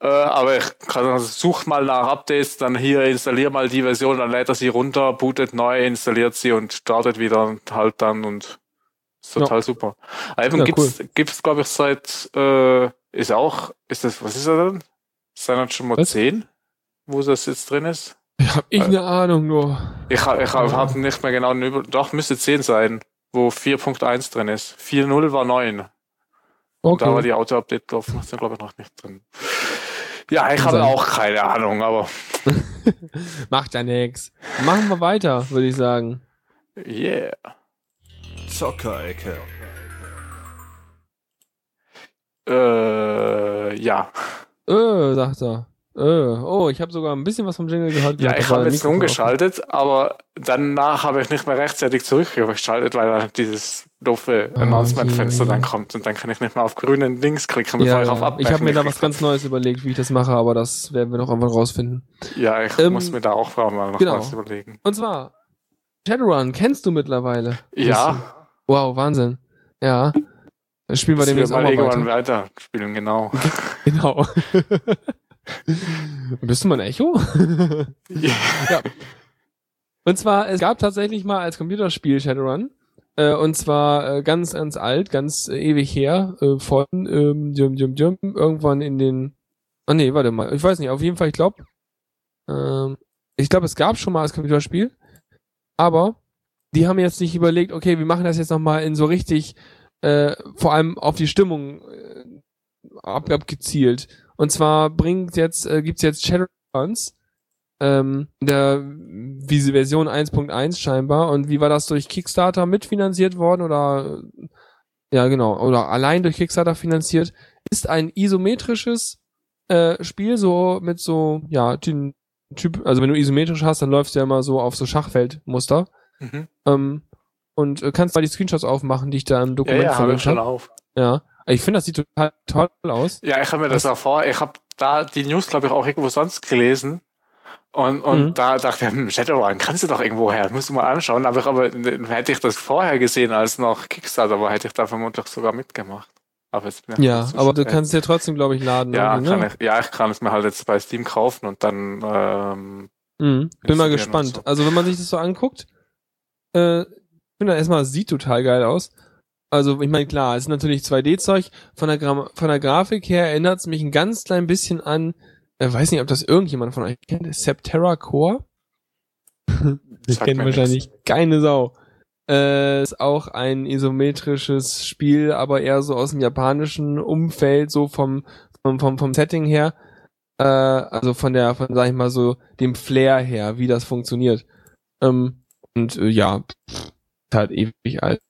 Äh, aber ich kann also such mal nach Updates, dann hier installier mal die Version, dann lädt er sie runter, bootet neu, installiert sie und startet wieder und halt dann und ist Ja. total super. Aber eben Ja, gibt's, gibt's glaube ich seit äh, ist auch ist das was ist das denn? Ist das schon mal Was? 10, wo das jetzt drin ist? Ja, hab ich eine Ahnung nur. Ich, ha- ich habe hab nicht mehr genau Über doch müsste 10 sein, wo 4.1 drin ist. 4.0 war 9. Okay. Da war die Auto-Update drauf, ist glaube ich noch nicht drin. Ja, ich habe auch keine Ahnung, aber [laughs] Macht ja nix. Machen wir weiter, würde ich sagen. yeah. Zockerecke. Äh, ja. Äh, sagt er. Äh, oh, ich habe sogar ein bisschen was vom Jingle gehört. Ja, ich habe jetzt umgeschaltet, aber danach habe ich nicht mehr rechtzeitig zurückgeschaltet, weil dann dieses doofe Ah, Announcement-Fenster dann kommt und dann kann ich nicht mehr auf grünen Links klicken, bevor Ja, ich auf. Abbrechen Ich habe mir da was ganz Neues überlegt, wie ich das mache, aber das werden wir noch irgendwann rausfinden. Ja, ich Ähm, muss mir da auch mal noch genau. was überlegen. Und zwar, Shadowrun, kennst du mittlerweile? Ja, Wow, Wahnsinn. Ja. Das spielen wir demnächst auch mal weiter. weiter spielen, genau. [laughs] Genau. [laughs] Bist du mal ein Echo? [laughs] ja. Und zwar, es gab tatsächlich mal als Computerspiel Shadowrun. Äh, und zwar äh, ganz, ganz alt, ganz äh, ewig her, äh, von ähm, düm, düm, düm, irgendwann in den. Ah nee, warte mal. Ich weiß nicht, auf jeden Fall, ich glaube. Ähm, ich glaube, es gab schon mal als Computerspiel. Aber die haben jetzt nicht überlegt, okay, wir machen das jetzt nochmal in so richtig, äh, vor allem auf die Stimmung äh, ab, abgezielt. Und zwar bringt jetzt, äh, gibt's jetzt Shadowruns, ähm, der wie sie Version 1.1 scheinbar. Und wie war das durch Kickstarter mitfinanziert worden oder äh, ja genau, oder allein durch Kickstarter finanziert, ist ein isometrisches äh, Spiel so mit so, ja, den Typ, also wenn du isometrisch hast, dann läufst du ja immer so auf so Schachfeldmuster. Mhm. Ähm, und äh, kannst mal die Screenshots aufmachen, die ich da im Ja, Dokument ja, habe ich verlinkt schon hab. auf. Ja. Ich finde, das sieht total toll aus. Ja, ich habe mir das auch vor, ich habe da die News, glaube ich, auch irgendwo sonst gelesen. Und, und mhm. da dachte ich, hm, Shadowrun kannst du doch irgendwo her, musst du mal anschauen. Aber, aber hätte ich das vorher gesehen als noch Kickstarter, aber hätte ich da vermutlich sogar mitgemacht. Aber jetzt bin ja, aber du kannst dir trotzdem, glaube ich, laden. Ja, ne? ich, ja, ich kann es mir halt jetzt bei Steam kaufen und dann. Ähm, mhm. Bin mal gespannt. So. Also wenn man sich das so anguckt, äh, finde erstmal, sieht total geil aus. Also ich meine, klar, es ist natürlich 2D-Zeug. Von der, Gra von der Grafik her erinnert es mich ein ganz klein bisschen an äh, weiß nicht, ob das irgendjemand von euch kennt. Septerra Core? [laughs] das kennt wahrscheinlich nichts. keine Sau. Äh, ist auch ein isometrisches Spiel, aber eher so aus dem japanischen Umfeld, so vom, vom, vom, vom Setting her. Äh, also von der, von, sag ich mal so, dem Flair her, wie das funktioniert. Ähm, und äh, ja, pff, halt ewig alt.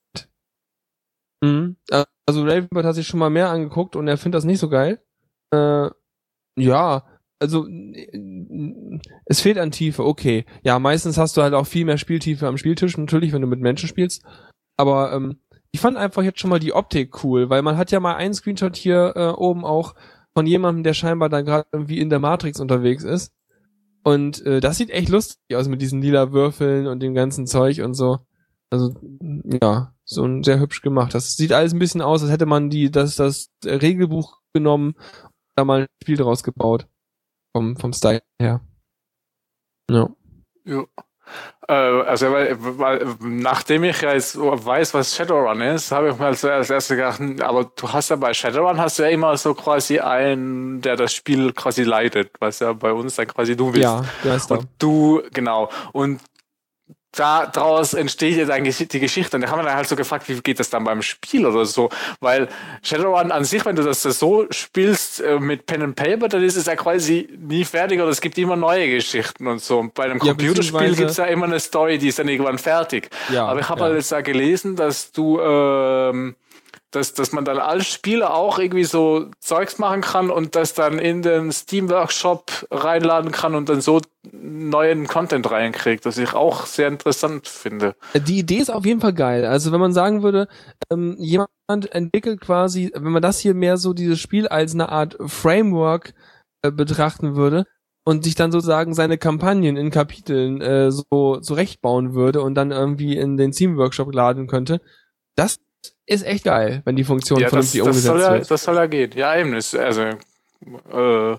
Mhm. Also Ravenbird hat sich schon mal mehr angeguckt und er findet das nicht so geil. Äh, ja, also es fehlt an Tiefe, okay. Ja, meistens hast du halt auch viel mehr Spieltiefe am Spieltisch, natürlich, wenn du mit Menschen spielst. Aber ähm, ich fand einfach jetzt schon mal die Optik cool, weil man hat ja mal einen Screenshot hier äh, oben auch von jemandem, der scheinbar da gerade irgendwie in der Matrix unterwegs ist. Und äh, das sieht echt lustig aus mit diesen lila Würfeln und dem ganzen Zeug und so. Also ja, so ein sehr hübsch gemacht. Das sieht alles ein bisschen aus, als hätte man die das das Regelbuch genommen, da mal ein Spiel draus gebaut vom, vom Style her. Ja. ja. Äh, also, weil, weil, nachdem ich ja jetzt weiß, was Shadowrun ist, habe ich mir als erstes gedacht, hm, aber du hast ja bei Shadowrun hast du ja immer so quasi einen, der das Spiel quasi leitet, was ja bei uns dann quasi du bist. Ja, der ist da. Und du, genau. Und da daraus entsteht jetzt eigentlich die Geschichte. Und da haben wir dann halt so gefragt, wie geht das dann beim Spiel oder so? Weil Shadowrun an sich, wenn du das so spielst äh, mit Pen and Paper, dann ist es ja quasi nie fertig oder es gibt immer neue Geschichten und so. Und bei einem ja, Computerspiel gibt es ja immer eine Story, die ist dann irgendwann fertig. Ja, Aber ich habe ja. halt jetzt da gelesen, dass du ähm, dass, dass man dann als Spieler auch irgendwie so Zeugs machen kann und das dann in den Steam Workshop reinladen kann und dann so neuen Content reinkriegt, was ich auch sehr interessant finde. Die Idee ist auf jeden Fall geil. Also wenn man sagen würde, ähm, jemand entwickelt quasi, wenn man das hier mehr so dieses Spiel als eine Art Framework äh, betrachten würde und sich dann sozusagen seine Kampagnen in Kapiteln äh, so zurechtbauen würde und dann irgendwie in den Steam Workshop laden könnte, das ist echt geil, wenn die Funktion ja, vernünftig das, umgesetzt das soll ja, Das soll ja gehen. Ja, eben. Ist, also, äh.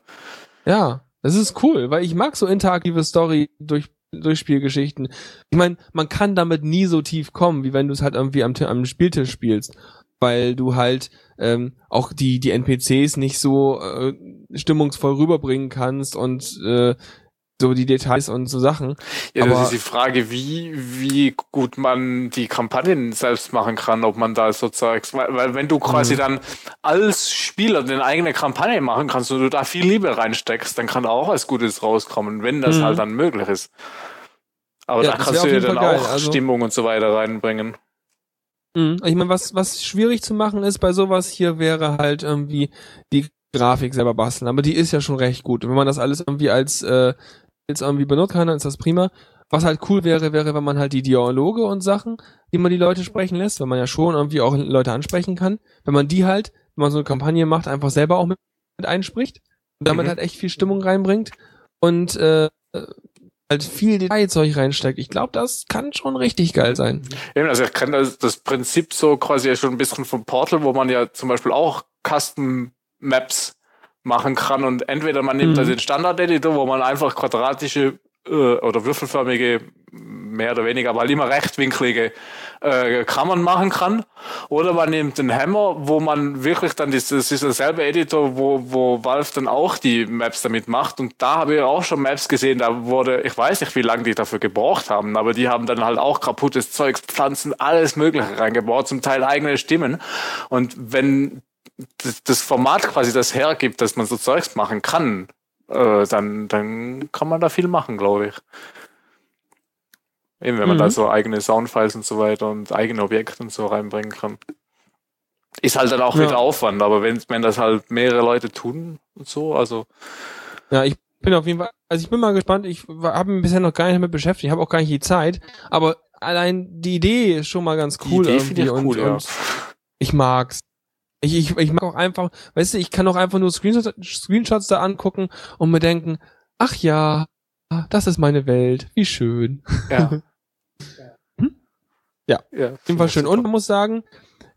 Ja, das ist cool, weil ich mag so interaktive Story durch durch Spielgeschichten. Ich meine, man kann damit nie so tief kommen, wie wenn du es halt irgendwie am, am Spieltisch spielst, weil du halt ähm, auch die die NPCs nicht so äh, stimmungsvoll rüberbringen kannst und äh, so die Details und so Sachen. Ja, Aber das ist die Frage, wie, wie gut man die Kampagnen selbst machen kann, ob man da so Zeugs, weil, weil wenn du quasi mhm. dann als Spieler den eigene Kampagne machen kannst und du da viel Liebe reinsteckst, dann kann da auch was Gutes rauskommen, wenn das mhm. halt dann möglich ist. Aber ja, da kannst du ja dann auch also, Stimmung und so weiter reinbringen. Mhm. Ich meine, was, was schwierig zu machen ist bei sowas hier wäre halt irgendwie die Grafik selber basteln, aber die ist ja schon recht gut. wenn man das alles irgendwie als äh, jetzt irgendwie benutzt kann, dann ist das prima. Was halt cool wäre, wäre, wenn man halt die Dialoge und Sachen, die man die Leute sprechen lässt, wenn man ja schon irgendwie auch Leute ansprechen kann, wenn man die halt, wenn man so eine Kampagne macht, einfach selber auch mit, mit einspricht und damit mhm. halt echt viel Stimmung reinbringt und äh, halt viel Detailzeug reinsteckt. Ich glaube, das kann schon richtig geil sein. Eben, also ich kenne das, das Prinzip so quasi ja schon ein bisschen vom Portal, wo man ja zum Beispiel auch Custom Maps machen kann. Und entweder man nimmt mhm. den Standard-Editor, wo man einfach quadratische äh, oder würfelförmige, mehr oder weniger, aber halt immer rechtwinklige äh, Kammern machen kann, oder man nimmt den Hammer, wo man wirklich dann, das, das ist derselbe Editor, wo, wo Valve dann auch die Maps damit macht. Und da habe ich auch schon Maps gesehen, da wurde, ich weiß nicht, wie lange die dafür gebraucht haben, aber die haben dann halt auch kaputtes Zeugs, Pflanzen, alles mögliche reingebaut, zum Teil eigene Stimmen. Und wenn das Format quasi das hergibt, dass man so Zeugs machen kann, äh, dann, dann kann man da viel machen, glaube ich. Eben, wenn man mhm. da so eigene Soundfiles und so weiter und eigene Objekte und so reinbringen kann. Ist halt dann auch ja. wieder Aufwand, aber wenn, wenn das halt mehrere Leute tun und so, also. Ja, ich bin auf jeden Fall, also ich bin mal gespannt, ich habe mich bisher noch gar nicht damit beschäftigt, ich habe auch gar nicht die Zeit, aber allein die Idee ist schon mal ganz cool die Idee irgendwie ich cool, und, ja. und ich mag's. Ich, ich, ich mag auch einfach, weißt du, ich kann auch einfach nur Screenshots, Screenshots da angucken und mir denken, ach ja, das ist meine Welt, wie schön. Ja. [laughs] Hm? Ja. ja. Auf jeden Fall schön. Und man muss sagen,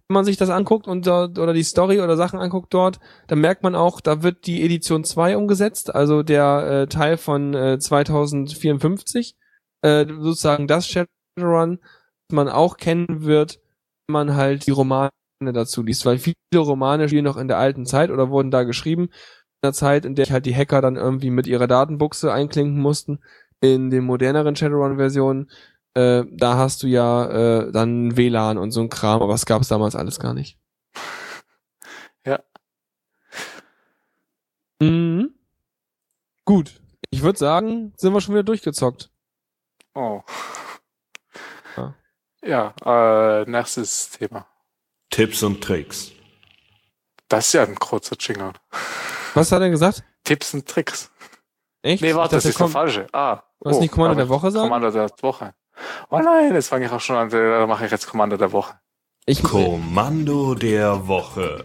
wenn man sich das anguckt und dort, oder die Story oder Sachen anguckt dort, dann merkt man auch, da wird die Edition 2 umgesetzt, also der äh, Teil von äh, 2054, äh, sozusagen das Shadowrun, das man auch kennen wird, wenn man halt die Romane dazu liest, weil viele Romane spielen noch in der alten Zeit oder wurden da geschrieben, in der Zeit, in der halt die Hacker dann irgendwie mit ihrer Datenbuchse einklinken mussten. In den moderneren Shadowrun-Versionen äh, da hast du ja äh, dann WLAN und so ein Kram, aber das gab es damals alles gar nicht. [laughs] Ja. Mhm. Gut. Ich würde sagen, sind wir schon wieder durchgezockt. Oh. Ja. Ja, äh, nächstes Thema. Tipps und Tricks. Das ist ja ein kurzer Jingle. Was hat er gesagt? Tipps und Tricks. Echt? Nee, Ich warte, das ist der falsche. Ah. Was nicht Kommando der Woche sagen? Kommando der Woche. Oh nein, jetzt fange ich auch schon an. Da mache ich jetzt Kommando der Woche. Ich, Kommando der Woche.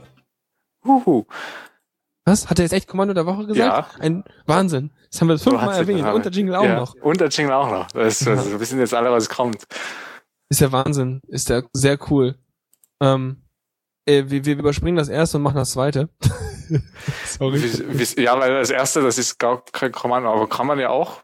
Huhu. was? Hat er jetzt echt Kommando der Woche gesagt? Ja. Ein Wahnsinn. Das haben wir fünfmal erwähnt. Und der Jingle auch ja. noch. Und der Jingle auch noch. Das, das, wir wissen jetzt alle, was kommt. Ist der Wahnsinn. Ist der sehr cool. Ähm, äh, wir, wir überspringen das erste und machen das zweite. [laughs] Sorry. Wie, wie, ja, weil das erste, das ist gar kein Kommando, aber kann man ja auch.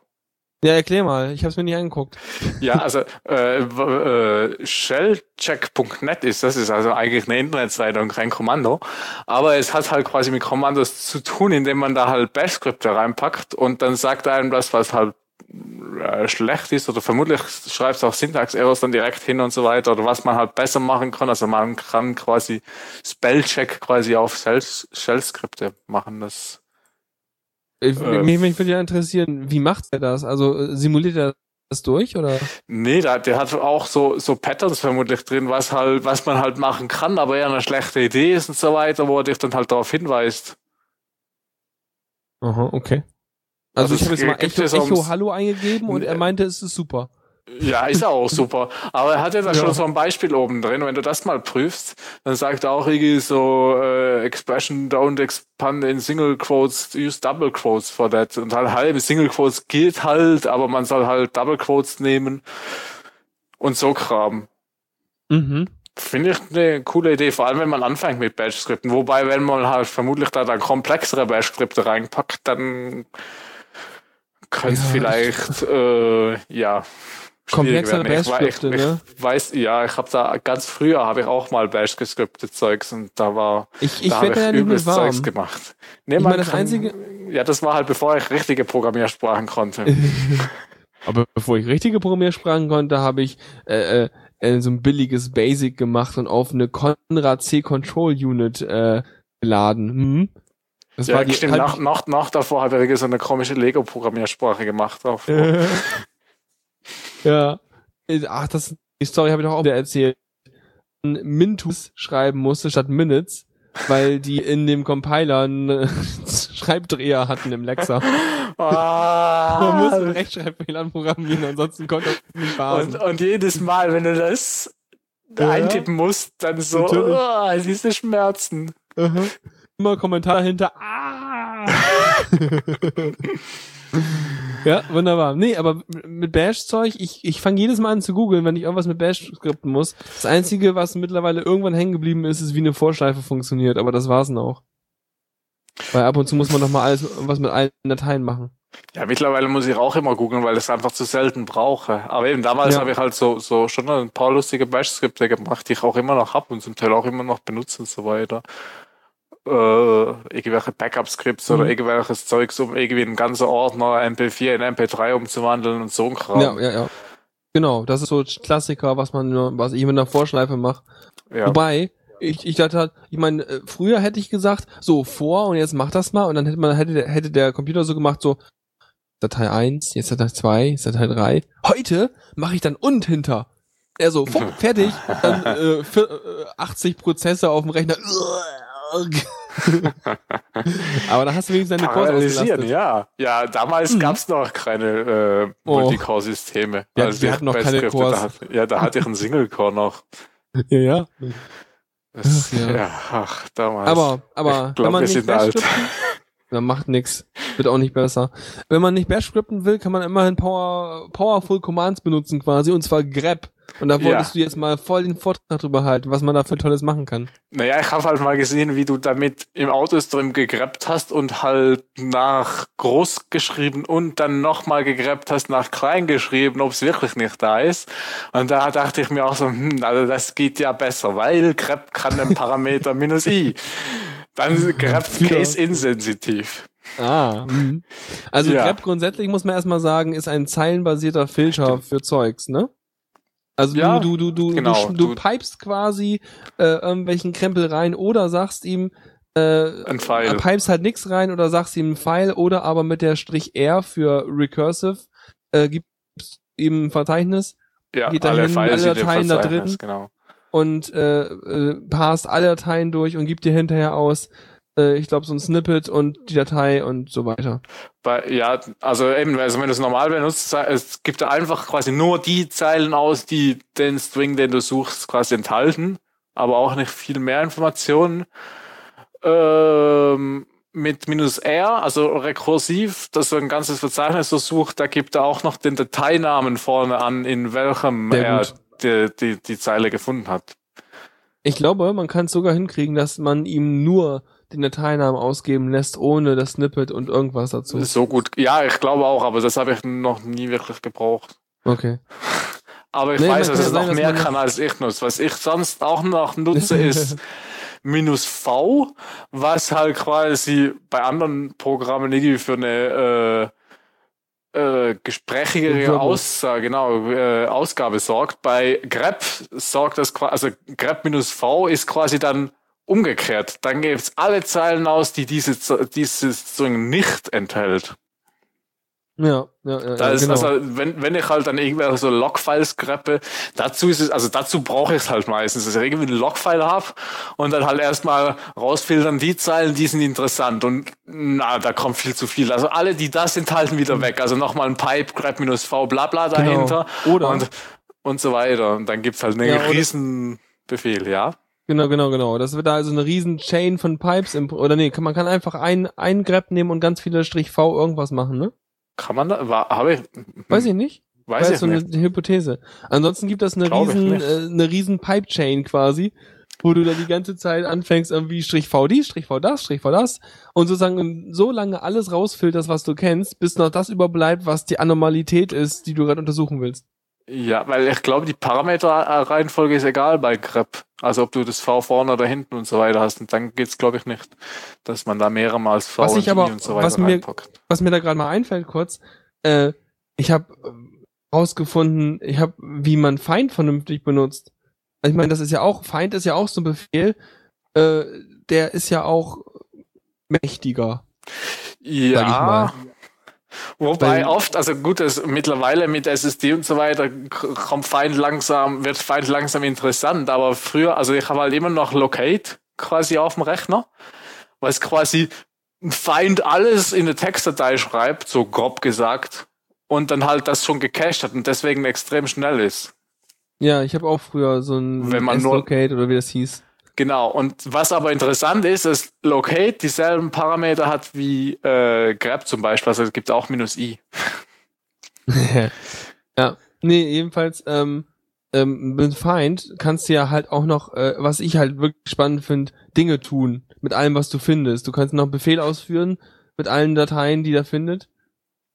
Ja, erklär mal. Ich habe es mir nicht angeguckt. Ja, also äh, äh, shellcheck.net ist das, ist also eigentlich eine Internetseite und kein Kommando. Aber es hat halt quasi mit Kommandos zu tun, indem man da halt Bash-Skripte reinpackt und dann sagt einem das, was halt schlecht ist oder vermutlich schreibt es auch Syntax-Errors dann direkt hin und so weiter oder was man halt besser machen kann. Also man kann quasi Spellcheck quasi auf Shell- Shell-Skripte machen. Das Ich, Äh, mich, mich würde ja interessieren, wie macht er das? Also äh, simuliert er das durch oder? Nee, da, der hat auch so, so Patterns vermutlich drin, was halt, was man halt machen kann, aber eher eine schlechte Idee ist und so weiter, wo er dich dann halt darauf hinweist. Aha, okay. Also, Also ich habe es jetzt mal Echo, Echo Hallo eingegeben und er meinte, es ist super. Ja, ist auch super. Aber er hat ja da Ja. schon so ein Beispiel oben drin. Wenn du das mal prüfst, dann sagt er auch irgendwie so, äh, Expression don't expand in Single Quotes, use Double Quotes for that. Und halt halbe Single Quotes geht halt, aber man soll halt Double Quotes nehmen und so Kram. Mhm. Finde ich eine coole Idee, vor allem wenn man anfängt mit Bash-Skripten. Wobei, wenn man halt vermutlich da dann komplexere Bash-Skripte reinpackt, dann es Ja, vielleicht, äh, ja, [laughs] Komplexere Bash-Skripte, ich, ne? ich weiß, ja, ich habe da ganz früher habe ich auch mal Bash gescriptet Zeugs und da war, Ich, ich da habe ich ja übelst Zeugs gemacht. Nee, Ich meine, das kann- einzige- ja, das war halt bevor ich richtige Programmiersprachen konnte. [laughs] Aber bevor ich richtige Programmiersprachen konnte, habe ich äh, äh, äh, so ein billiges Basic gemacht und auf eine Conrad C Control Unit äh, geladen. Hm? Das ja, war die stimmt, nach, nach, nach davor habe ich so eine komische Lego-Programmiersprache gemacht. [laughs] Ja. Ach, das die Story habe ich doch auch wieder erzählt. Mintus schreiben musste statt Minutes, weil die [laughs] in dem Compiler einen [laughs] Schreibdreher hatten im Lexer. Man muss mit Ah, Rechtschreibfehlern programmieren, ansonsten konnte er nicht und, basen. und jedes Mal, wenn du das Ja. eintippen musst, dann so, Natürlich. oh, diese Schmerzen. Aha. Immer Kommentar dahinter. Ah! ja, wunderbar. Nee, aber mit Bash-Zeug, ich, ich fange jedes Mal an zu googeln, wenn ich irgendwas mit Bash skripten muss. Das Einzige, was mittlerweile irgendwann hängen geblieben ist, ist, wie eine Vorschleife funktioniert, aber das war's dann auch. Weil ab und zu muss man noch mal alles was mit allen Dateien machen. Ja, mittlerweile muss ich auch immer googeln, weil ich es einfach zu selten brauche. Aber eben damals Ja. habe ich halt so, so schon ein paar lustige Bash-Skripte gemacht, die ich auch immer noch habe und zum Teil auch immer noch benutze und so weiter. Äh, irgendwelche Backup-Skripts oder Mhm. irgendwelches Zeugs, um irgendwie einen ganzen Ordner MP4 in MP3 umzuwandeln und so ein Kram. Ja, ja, ja. Genau, das ist so Klassiker, was man nur, was ich mit einer Vorschleife mache. Ja. Wobei, ich, ich dachte halt, ich meine, äh, früher hätte ich gesagt, so vor und jetzt mach das mal und dann hätte man, hätte, der- hätte der Computer so gemacht, so Datei 1, jetzt Datei 2, jetzt Datei 3. Heute mache ich dann und hinter. Er so, fupp, fertig, dann äh, für, äh, 80 Prozesse auf dem Rechner. [laughs] Aber da hast du wenigstens deine Cores ausgelastet. ja. Ja, damals Mhm. gab's noch keine äh, Oh. Multicore-Systeme. Ja, Also wir hatten noch keine Cores. Da hat, ja, da hatte ich einen Single-Core noch. Ja, ja. Das, Ach, ja. ja. ach, damals. Aber, aber Ich glaub, wenn man wir nicht sind alt. dann macht nix. Wird auch nicht besser. Wenn man nicht Bash skripten will, kann man immerhin Power, Powerful Commands benutzen quasi, und zwar grep. Und da wolltest du jetzt mal voll den Vortrag drüber halten, was man da für Tolles machen kann. Naja, ich habe halt mal gesehen, wie du damit im Autostream gegrappt hast und halt nach groß geschrieben und dann nochmal gegrappt hast nach klein geschrieben, ob es wirklich nicht da ist. Und da dachte ich mir auch so, hm, also das geht ja besser, weil grep kann den [laughs] Parameter minus i. Dann Ja. case insensitiv. Ah. Mhm. Also Ja. grep grundsätzlich muss man erstmal sagen, ist ein zeilenbasierter Filter für Zeugs, ne? Also Ja, du, du, du, du, genau, du, du pipest quasi äh, irgendwelchen Krempel rein oder sagst ihm, äh, Ein Pfeil. äh, pipest halt nix rein oder sagst ihm einen Pfeil oder aber mit der Strich R für recursive äh, gibst ihm ein Verzeichnis Ja, Geht da alle hin, alle Dateien da drin. Genau. und äh, äh, passt alle Dateien durch und gibt dir hinterher aus, äh, ich glaube, so ein Snippet und die Datei und so weiter. Bei, ja, also eben, also wenn du es normal benutzt, es gibt da einfach quasi nur die Zeilen aus, die den String, den du suchst, quasi enthalten, aber auch nicht viel mehr Informationen. Ähm, mit minus R, also rekursiv, dass so ein ganzes Verzeichnis so sucht, da gibt er auch noch den Dateinamen vorne an, in welchem Sehr er die, die, die Zeile gefunden hat. Ich glaube, man kann es sogar hinkriegen, dass man ihm nur den Dateinamen ausgeben lässt, ohne das Snippet und irgendwas dazu. So gut. Ja, ich glaube auch, aber das habe ich noch nie wirklich gebraucht. Okay. [laughs] Aber ich Nee, weiß, dass es noch mehr kann als ich nutze. Was ich sonst auch noch nutze, ist [laughs] minus V, was halt quasi bei anderen Programmen irgendwie für eine äh, äh, gesprächigere. Aussage, genau, äh, Ausgabe sorgt. Bei grep sorgt das quasi, also grep minus V ist quasi dann umgekehrt. Dann gibt's alle Zeilen aus, die diese, dieses String nicht enthält. Ja, ja, ja, Da ja ist genau. also, wenn, wenn ich halt dann irgendwelche so Logfiles greppe, dazu ist es, also dazu brauche ich es halt meistens, dass ich irgendwie einen Logfile habe und dann halt erstmal rausfiltern die Zeilen, die sind interessant und na, da kommt viel zu viel. Also alle, die das enthalten, wieder weg. Also nochmal ein Pipe, grep minus V, bla bla dahinter Genau. Oder- und, und so weiter. Und dann gibt's halt einen Ja, riesen Befehl, ja. Genau, genau, genau. Das wird da also eine riesen Chain von Pipes im, oder nee, kann, man kann einfach ein, ein Grep nehmen und ganz viele Strich V irgendwas machen, ne? Kann man da, war, habe ich, Weiß ich nicht. weiß ich jetzt so eine nicht. Hypothese. Ansonsten gibt es eine Glaub ich riesen, nicht. äh, eine riesen Pipe-Chain quasi, wo du da die ganze Zeit anfängst, irgendwie Strich V dies, Strich V das, Strich V das und sozusagen so lange alles rausfilterst, was du kennst, bis noch das überbleibt, was die Anormalität ist, die du gerade untersuchen willst. Ja, weil ich glaube, die Parameterreihenfolge ist egal bei grep. Also ob du das V vorne oder hinten und so weiter hast. Und dann geht's glaube ich, nicht, dass man da mehrmals V Was und ich aber- und so weiter was mir-. Was mir da gerade mal einfällt kurz, äh, ich habe rausgefunden, ich habe, wie man Feind vernünftig benutzt. Also ich meine, das ist ja auch, Feind ist ja auch so ein Befehl, äh, der ist ja auch mächtiger. Ja. Wobei Weil- oft, also gut, das mittlerweile mit SSD und so weiter kommt Feind langsam, wird Feind langsam interessant, aber früher, also ich habe halt immer noch Locate quasi auf dem Rechner, was quasi ein Feind alles in eine Textdatei schreibt, so grob gesagt, und dann halt das schon gecached hat und deswegen extrem schnell ist. Ja, ich habe auch früher so ein Wenn man nur- S-Locate oder wie das hieß. Genau, und was aber interessant ist, ist Locate dieselben Parameter hat wie äh, grep zum Beispiel, also es gibt auch minus i. [laughs] ja. Nee, jedenfalls, ähm, ähm, mit Feind kannst du ja halt auch noch, äh, was ich halt wirklich spannend finde, Dinge tun. Mit allem, was du findest. Du kannst noch Befehl ausführen mit allen Dateien, die er findet.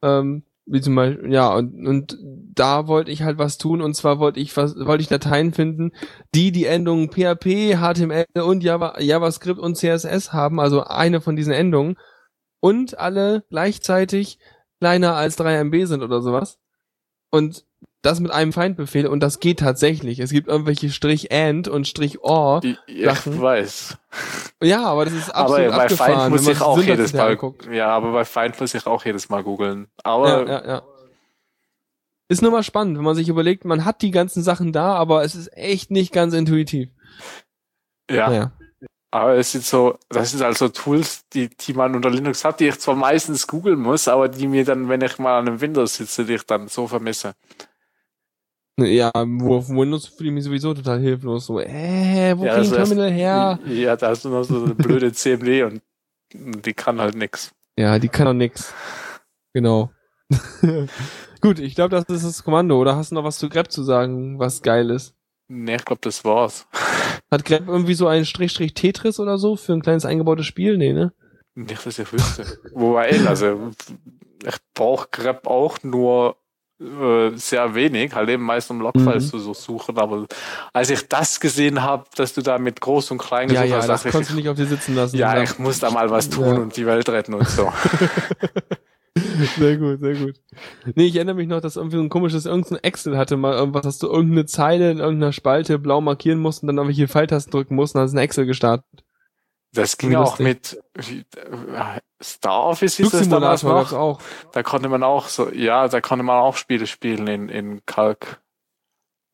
Ähm, wie zum Beispiel, ja, und, und da wollte ich halt was tun, und zwar wollte ich was, wollte ich Dateien finden, die die Endungen PHP, HTML und Java, JavaScript und CSS haben, also eine von diesen Endungen, und alle gleichzeitig kleiner als 3 MB sind oder sowas. Und das mit einem Feindbefehl, und das geht tatsächlich. Es gibt irgendwelche Strich and und Strich or. Ich, ich Sachen. weiß. Ja, aber das ist Aber absolut bei abgefahren, Feind muss ich auch Syntax jedes Mal anguckt. Ja, aber bei Feind muss ich auch jedes Mal googeln. Aber Ja, ja, ja. Ist nur mal spannend, wenn man sich überlegt, man hat die ganzen Sachen da, aber es ist echt nicht ganz intuitiv. ja, Naja. aber es sind so, das sind also Tools, die, die man unter Linux hat, die ich zwar meistens googeln muss, aber die mir dann, wenn ich mal an einem Windows sitze, die ich dann so vermisse. Ja, auf Windows fühle ich mich sowieso total hilflos. So, äh, wo Ja, krieg ich ein das heißt- Terminal her? Ja, da hast du noch so eine blöde [laughs] CMD und die kann halt nix. Ja, die kann doch nix. Genau. [laughs] Gut, ich glaube, das ist das Kommando. Oder hast du noch was zu Grep zu sagen, was geil ist? Nee, ich glaube, das war's. [laughs] Hat Grep irgendwie so ein Strich-Strich Tetris oder so für ein kleines eingebautes Spiel? Nee, ne? Nicht, dass ich wüsste. Wobei, also, ich brauche Grep auch nur äh, sehr wenig, halt eben meist um Logfiles Mhm. zu so suchen, aber als ich das gesehen habe, dass du da mit Groß und Klein Ja, gesucht ja, hast, das ich, konntest du nicht auf dir sitzen lassen. ja, ich muss da mal was tun Ja. und die Welt retten und so. [laughs] Sehr gut, sehr gut. Nee, ich erinnere mich noch, dass irgendwie so ein komisches, irgendein Excel hatte mal irgendwas, dass du irgendeine Zeile in irgendeiner Spalte blau markieren musst und dann irgendwelche Pfeiltasten drücken musst und dann ist ein Excel gestartet. Das ging auch mit Star Office hieß das damals noch. auch. Da konnte man auch so, ja, da konnte man auch Spiele spielen in, in Kalk.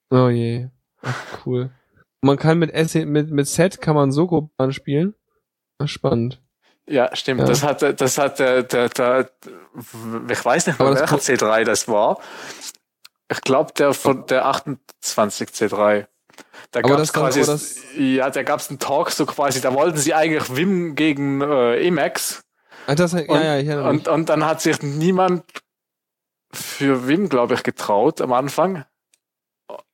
Oh je. Ach, cool. Man kann mit, S mit, mit Set kann man Soko-Bahn spielen. Ach, spannend. Ja, stimmt. Ja. Das hat, das hat der, der, der, ich weiß nicht mehr, welcher C3 das war. Ich glaube, der von der 28 C3. Da das dann- quasi, ja, da gab's einen Talk so quasi, da wollten sie eigentlich Wim gegen äh, Emacs. Ah, das, ja, Und, ja, ich und, und dann hat sich niemand für Wim, glaube ich, getraut am Anfang.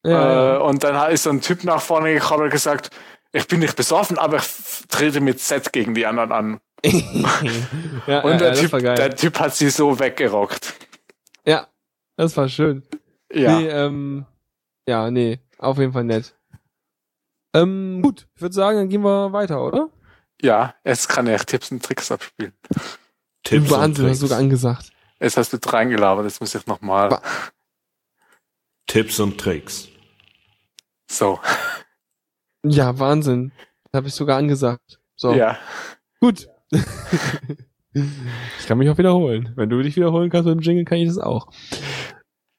ja, Äh, und dann ist so ein Typ nach vorne gekommen und gesagt, ich bin nicht besoffen, aber ich trete mit Z gegen die anderen an. [laughs] ja. [laughs] Und der, typ, der Typ hat sie so weggerockt. ja, das war schön. Ja. Nee, ähm, ja, nee, auf jeden Fall nett. Ähm, gut, ich würde sagen, dann gehen wir weiter, oder? Ja, jetzt kann er Tipps und Tricks abspielen. Tipps Wahnsinn, und hast du Tricks. sogar angesagt. Jetzt hast du reingelabert, jetzt muss ich nochmal. Tipps und Tricks. So, Ja, Wahnsinn. Das habe ich sogar angesagt. So, ja. gut. [laughs] ich kann mich auch wiederholen. Wenn du dich wiederholen kannst mit dem Jingle, kann ich das auch.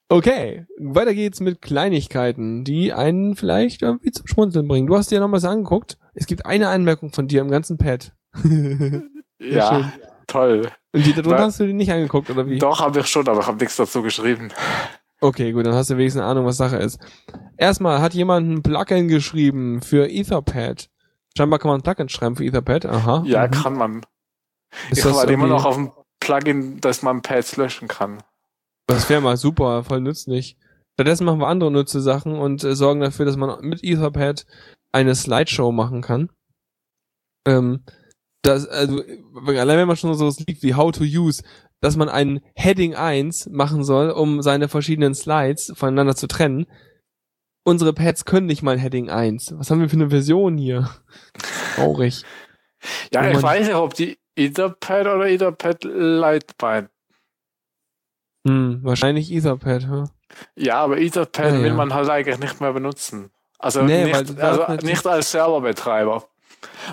Okay, weiter geht's mit Kleinigkeiten, die einen vielleicht irgendwie zum Schmunzeln bringen. Du hast dir noch was angeguckt. Es gibt eine Anmerkung von dir im ganzen Pad. Und [laughs] Ja, schön. toll. die darunter hast du die nicht angeguckt, oder wie? Doch, habe ich schon, aber ich habe nichts dazu geschrieben. Okay, gut, dann hast du wenigstens eine Ahnung, was Sache ist. Erstmal hat jemand ein Plugin geschrieben für Etherpad. Scheinbar kann man ein Plugin schreiben für Etherpad. Aha. Ja, mhm. kann man. Ist ich das warte immer irgendwie- noch auf ein Plugin, dass man Pads löschen kann. Das wäre mal super, voll nützlich. Stattdessen machen wir andere nütze Sachen und äh, sorgen dafür, dass man mit Etherpad eine Slideshow machen kann. Ähm, das, also, allein wenn man schon so liegt wie How to Use, dass man einen Heading 1 machen soll, um seine verschiedenen Slides voneinander zu trennen. Unsere Pads können nicht mal Heading 1. Was haben wir für eine Version hier? [laughs] Traurig. Ja, ich weiß nicht, ob die Etherpad oder Etherpad Lite meint. Hm, wahrscheinlich Etherpad, hm? Ja, aber Etherpad Ah, will ja. man halt eigentlich nicht mehr benutzen. Also, Nee, nicht, also natürlich- nicht als Serverbetreiber.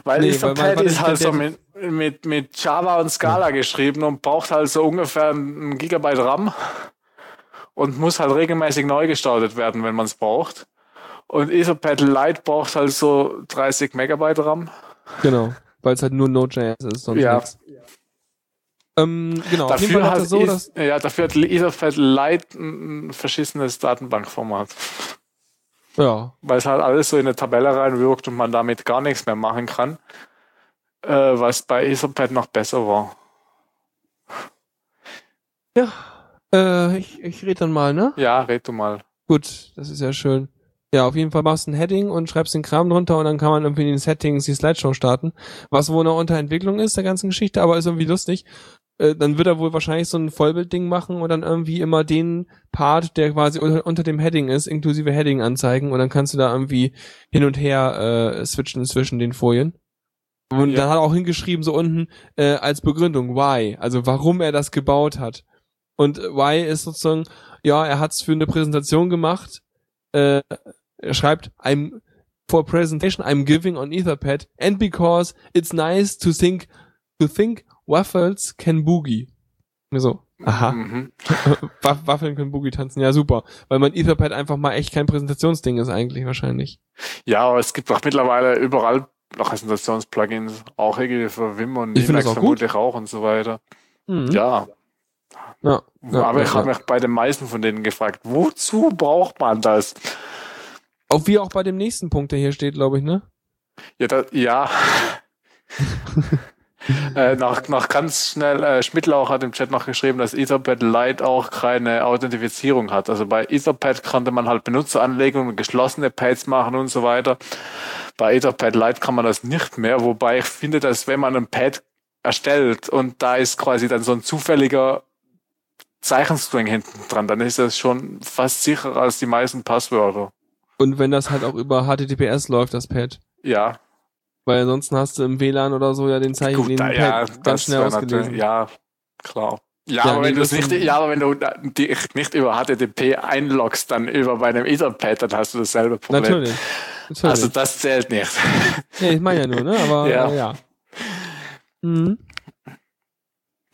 Weil Nee, Etherpad weil- ist halt so mit, mit, mit Java und Scala geschrieben und braucht halt so ungefähr ein Gigabyte RAM und muss halt regelmäßig neu gestartet werden, wenn man es braucht. Und Etherpad Lite braucht halt so 30 Megabyte RAM. Genau. Weil es halt nur Node.js ist, sonst Ja. nichts. Ähm, genau. Dafür hat so, ja, dafür hat Etherpad Lite ein verschissenes Datenbankformat. Ja, weil es halt alles so in eine Tabelle reinwirkt und man damit gar nichts mehr machen kann, äh, was bei Etherpad noch besser war. äh, ich, ich rede dann mal, ne? Ja, red du mal. Gut, das ist ja schön. Ja, auf jeden Fall machst du ein Heading und schreibst den Kram drunter und dann kann man irgendwie in den Settings die Slideshow starten. Was wohl noch unter Entwicklung ist, der ganzen Geschichte, aber ist irgendwie lustig. Äh, dann wird er wohl wahrscheinlich so ein Vollbildding machen und dann irgendwie immer den Part, der quasi unter, unter dem Heading ist, inklusive Heading anzeigen und dann kannst du da irgendwie hin und her äh, switchen zwischen den Folien. Und Ja. dann hat er auch hingeschrieben, so unten, äh, als Begründung, why, also warum er das gebaut hat. Und why ist sozusagen, ja, er hat's für eine Präsentation gemacht, äh, er schreibt, I'm for presentation I'm giving on Etherpad and because it's nice to think to think waffles can boogie. So, aha, Mhm. [laughs] Waff- Waffeln können Boogie tanzen, ja super, weil mein Etherpad einfach mal echt kein Präsentationsding ist eigentlich wahrscheinlich. Ja, aber es gibt auch mittlerweile überall Präsentationsplugins, auch irgendwie für Vim und Emacs auch gut. vermutlich auch und so weiter. Mhm. Ja, Ja, ja, Aber ja, ich habe mich bei den meisten von denen gefragt, wozu braucht man das? Auch wie auch bei dem nächsten Punkt, der hier steht, glaube ich, ne? Ja, da, ja. [laughs] [laughs] äh, noch, noch ganz schnell, äh, Schmidtlauch hat im Chat noch geschrieben, dass Etherpad Lite auch keine Authentifizierung hat. Also bei Etherpad konnte man halt Benutzeranlegungen, geschlossene Pads machen und so weiter. Bei Etherpad Lite kann man das nicht mehr, wobei ich finde, dass wenn man ein Pad erstellt und da ist quasi dann so ein zufälliger Zeichenstring hinten dran, dann ist das schon fast sicherer als die meisten Passwörter. Und wenn das halt auch über HTTPS läuft, das Pad. Ja, Weil ansonsten hast du im WLAN oder so ja den Zeichen, Gut, den da, ja, ganz schnell ausgelesen. Ja, klar. Ja, Ja, aber wenn du nicht, ja, aber wenn du dich nicht über HTTP einloggst, dann über bei einem Etherpad, dann hast du dasselbe Problem. Natürlich. Natürlich. Also das zählt nicht. nee, ich meine ja nur, ne? Aber [laughs] Ja. ja. ja. Mhm.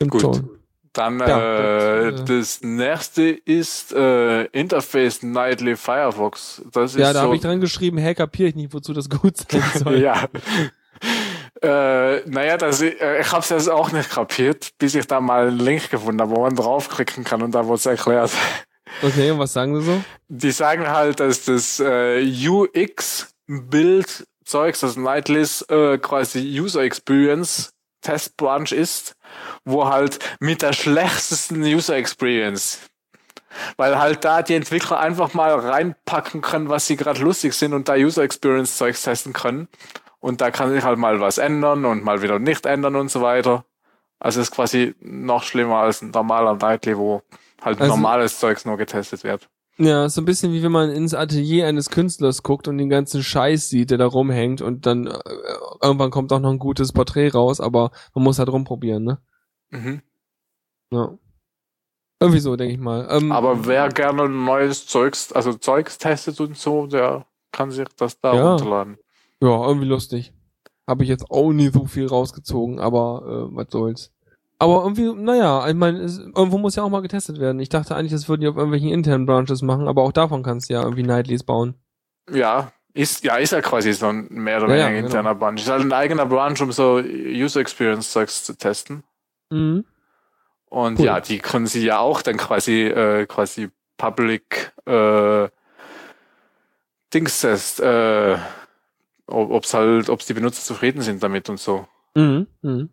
Gut. schon. Dann Ja, äh, das, das nächste ist äh, Interface Nightly Firefox. Das ist Ja, da so, habe ich dran geschrieben, hey, kapiere ich nicht, wozu das gut [laughs] sein soll. ja. äh, naja, das, äh, ich habe es jetzt auch nicht kapiert, bis ich da mal einen Link gefunden habe, wo man draufklicken kann und da wurde es erklärt. Okay, und was sagen sie so? Die sagen halt, dass das äh, UX-Bild-Zeugs, das Nightless äh, quasi User Experience Test Branch ist, wo halt mit der schlechtesten User Experience. Weil halt da die Entwickler einfach mal reinpacken können, was sie gerade lustig sind und da User Experience Zeugs testen können. Und da kann sich halt mal was ändern und mal wieder nicht ändern und so weiter. Also ist quasi noch schlimmer als ein normaler Nightly, wo halt Also- normales Zeugs nur getestet wird. Ja, ist so ein bisschen wie wenn man ins Atelier eines Künstlers guckt und den ganzen Scheiß sieht, der da rumhängt und dann äh, irgendwann kommt auch noch ein gutes Porträt raus, aber man muss halt rumprobieren, ne? Mhm. Ja. Irgendwie so, denke ich mal. Ähm, Aber wer gerne neues Zeugs, also Zeugs testet und so, der kann sich das da Ja. runterladen. Ja, irgendwie lustig. Habe ich jetzt auch nie so viel rausgezogen, aber äh, was soll's. Aber irgendwie, naja, ich meine, es- irgendwo muss ja auch mal getestet werden. Ich dachte eigentlich, das würden die auf irgendwelchen internen Branches machen, aber auch davon kannst du ja irgendwie Nightlys bauen. Ja, ist, ja, ist ja quasi so ein mehr oder Ja, ja, weniger genau. interner Branch. Ist halt ein eigener Branch, um so User Experience Zeugs zu testen. Mhm. Und Cool. ja, die können sie ja auch dann quasi, äh, quasi Public, äh, Dings test, äh, ob- ob's halt, ob's die Benutzer zufrieden sind damit und so. Mhm. Mhm.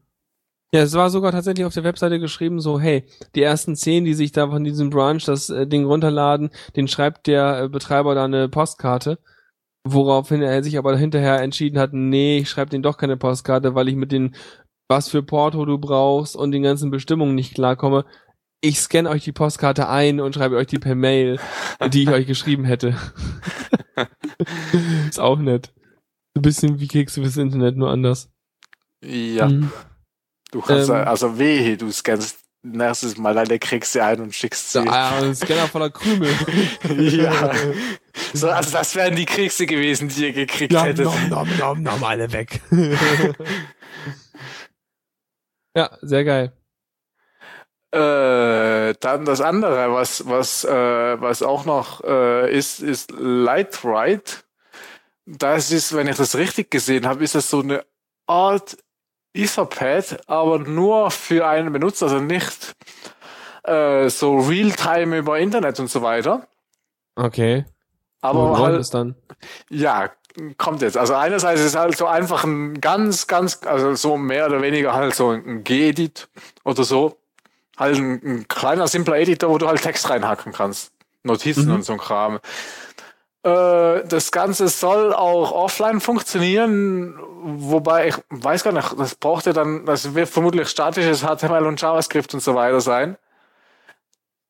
Ja, es war sogar tatsächlich auf der Webseite geschrieben, so, hey, die ersten zehn, die sich da von diesem Branch das äh, Ding runterladen, den schreibt der äh, Betreiber da eine Postkarte. Woraufhin er sich aber hinterher entschieden hat, nee, ich schreibe den doch keine Postkarte, weil ich mit den, was für Porto du brauchst und den ganzen Bestimmungen nicht klarkomme. Ich scanne euch die Postkarte ein und schreibe euch die per Mail, die ich euch geschrieben hätte. [laughs] Ist auch nett. Ein bisschen wie Kekse fürs Internet, nur anders. Ja, Mhm. Du kannst, Ähm. also wehe, du scannst nächstes Mal deine Kekse ein und schickst sie. Ah, ein Scanner voller Krümel. [laughs] Ja. So, also das wären die Kekse gewesen, die ihr gekriegt Ja, hättet. nom, nom, nom, nom, alle weg. [laughs] ja, sehr geil. Äh, dann das andere, was, was, äh, was auch noch äh, ist, ist Lightride. Das ist, wenn ich das richtig gesehen habe, ist das so eine Art Etherpad, aber nur für einen Benutzer, also nicht äh, so Realtime über Internet und so weiter. Okay. Aber Wo halt, ist dann? Ja, kommt jetzt. Also einerseits ist es halt so einfach ein ganz, ganz, also so mehr oder weniger halt so ein G-Edit oder so. Halt ein, ein kleiner, simpler Editor, wo du halt Text reinhacken kannst. Notizen Mhm. und so ein Kram. Äh, das Ganze soll auch offline funktionieren, wobei ich weiß gar nicht, das braucht ja dann, das wird vermutlich statisches HTML und JavaScript und so weiter sein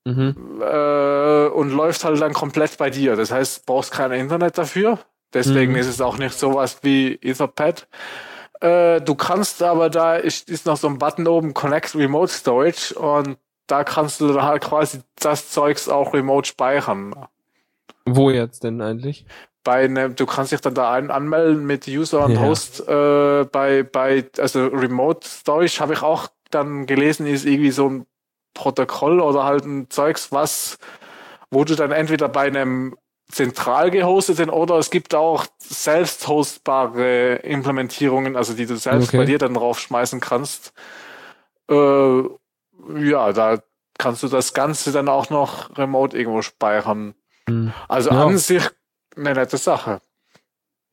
Mhm. äh, und läuft halt dann komplett bei dir. Das heißt, du brauchst kein Internet dafür. Deswegen Mhm. ist es auch nicht sowas wie Etherpad. Äh, du kannst aber da ist, ist noch so ein Button oben Connect Remote Storage und da kannst du dann halt quasi das Zeugs auch remote speichern. Wo jetzt denn eigentlich? Bei einem, du kannst dich dann da ein, anmelden mit User und Ja. Host äh, bei, bei, also Remote Storage habe ich auch dann gelesen, ist irgendwie so ein Protokoll oder halt ein Zeugs, was, wo du dann entweder bei einem zentral gehosteten oder es gibt auch selbst hostbare Implementierungen, also die du selbst Okay. bei dir dann draufschmeißen kannst. Äh, ja, da kannst du das Ganze dann auch noch remote irgendwo speichern. Hm. Also Ja. an sich eine nette Sache.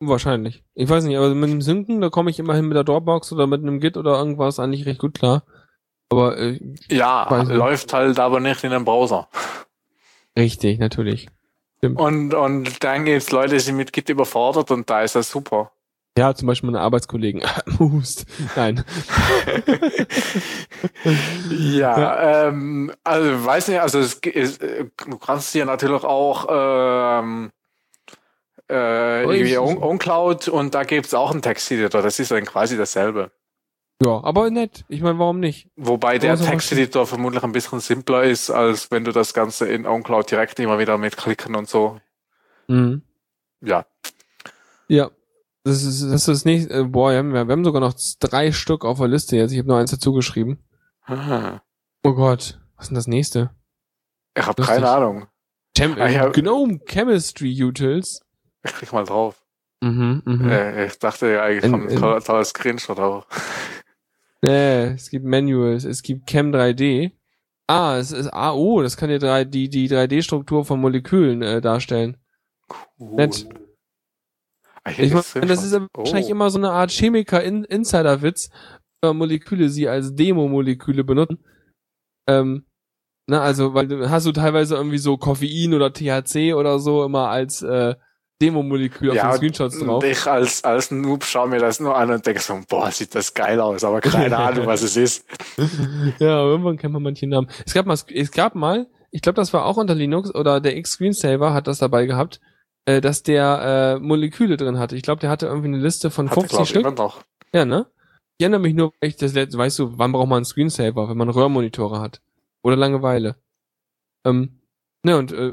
Wahrscheinlich. Ich weiß nicht, aber mit dem Synken, da komme ich immerhin mit der Dropbox oder mit einem Git oder irgendwas eigentlich recht gut klar. Aber äh, Ja, läuft halt aber nicht in einem Browser. richtig, natürlich. Und, und dann gibt's Leute, die sind mit Git überfordert und da ist das super. Ja, zum Beispiel meine Arbeitskollegen. [laughs] Hust. Nein. [laughs] Ja, ähm, also weiß nicht, also es, ist, äh, du kannst hier natürlich auch ähm, äh, irgendwie OnCloud und da gibt's auch einen Texteditor, das ist dann quasi dasselbe. Ja, aber nett. Ich meine, warum nicht? Wobei der Also, Texteditor vermutlich ein bisschen simpler ist, als wenn du das Ganze in OnCloud direkt immer wieder mitklicken und so. Mhm. Ja, Ja. Das ist das, ist das nächste. Äh, boah, wir haben, wir haben sogar noch drei Stück auf der Liste jetzt. Ich habe nur eins dazu geschrieben. Ah, Oh Gott. Was ist denn das nächste? ich habe keine Ahnung. Chem Ah, ja. Gnome Chemistry Utils. Ich klick mal drauf. Mhm, mhm. Äh, ich dachte ja eigentlich In- von in- toller, toller Screenshot, aber [laughs] Nee, es gibt Manuals, es gibt Chem 3D. Ah, es ist ah, oh, das kann dir die, die 3D-Struktur von Molekülen äh, darstellen. cool. Nett. Ich meine, das ist Screenshots. aber wahrscheinlich Oh. immer so eine Art Chemiker-Insider-Witz, wenn Moleküle sie als Demo-Moleküle benutzen. Ähm, na, also, weil du hast du teilweise irgendwie so Koffein oder THC oder so immer als äh, Demo-Molekül auf den Screenshots drauf. Ich als, als Noob schaue mir das nur an und denke so, boah, sieht das geil aus, aber keine [laughs] Ahnung, was es ist. ja, irgendwann kennt man manche Namen. Es gab mal, es gab mal, ich glaube, das war auch unter Linux oder der X-Screensaver hat das dabei gehabt, äh, dass der äh, Moleküle drin hatte. Ich glaube, der hatte irgendwie eine Liste von Hatte, 50 glaub ich, Stück. noch. Ja, ne? Ich erinnere mich nur, ich das letzte, weißt du, wann braucht man einen Screensaver, wenn man Röhrenmonitore hat? Oder Langeweile. Ähm, ne, und äh,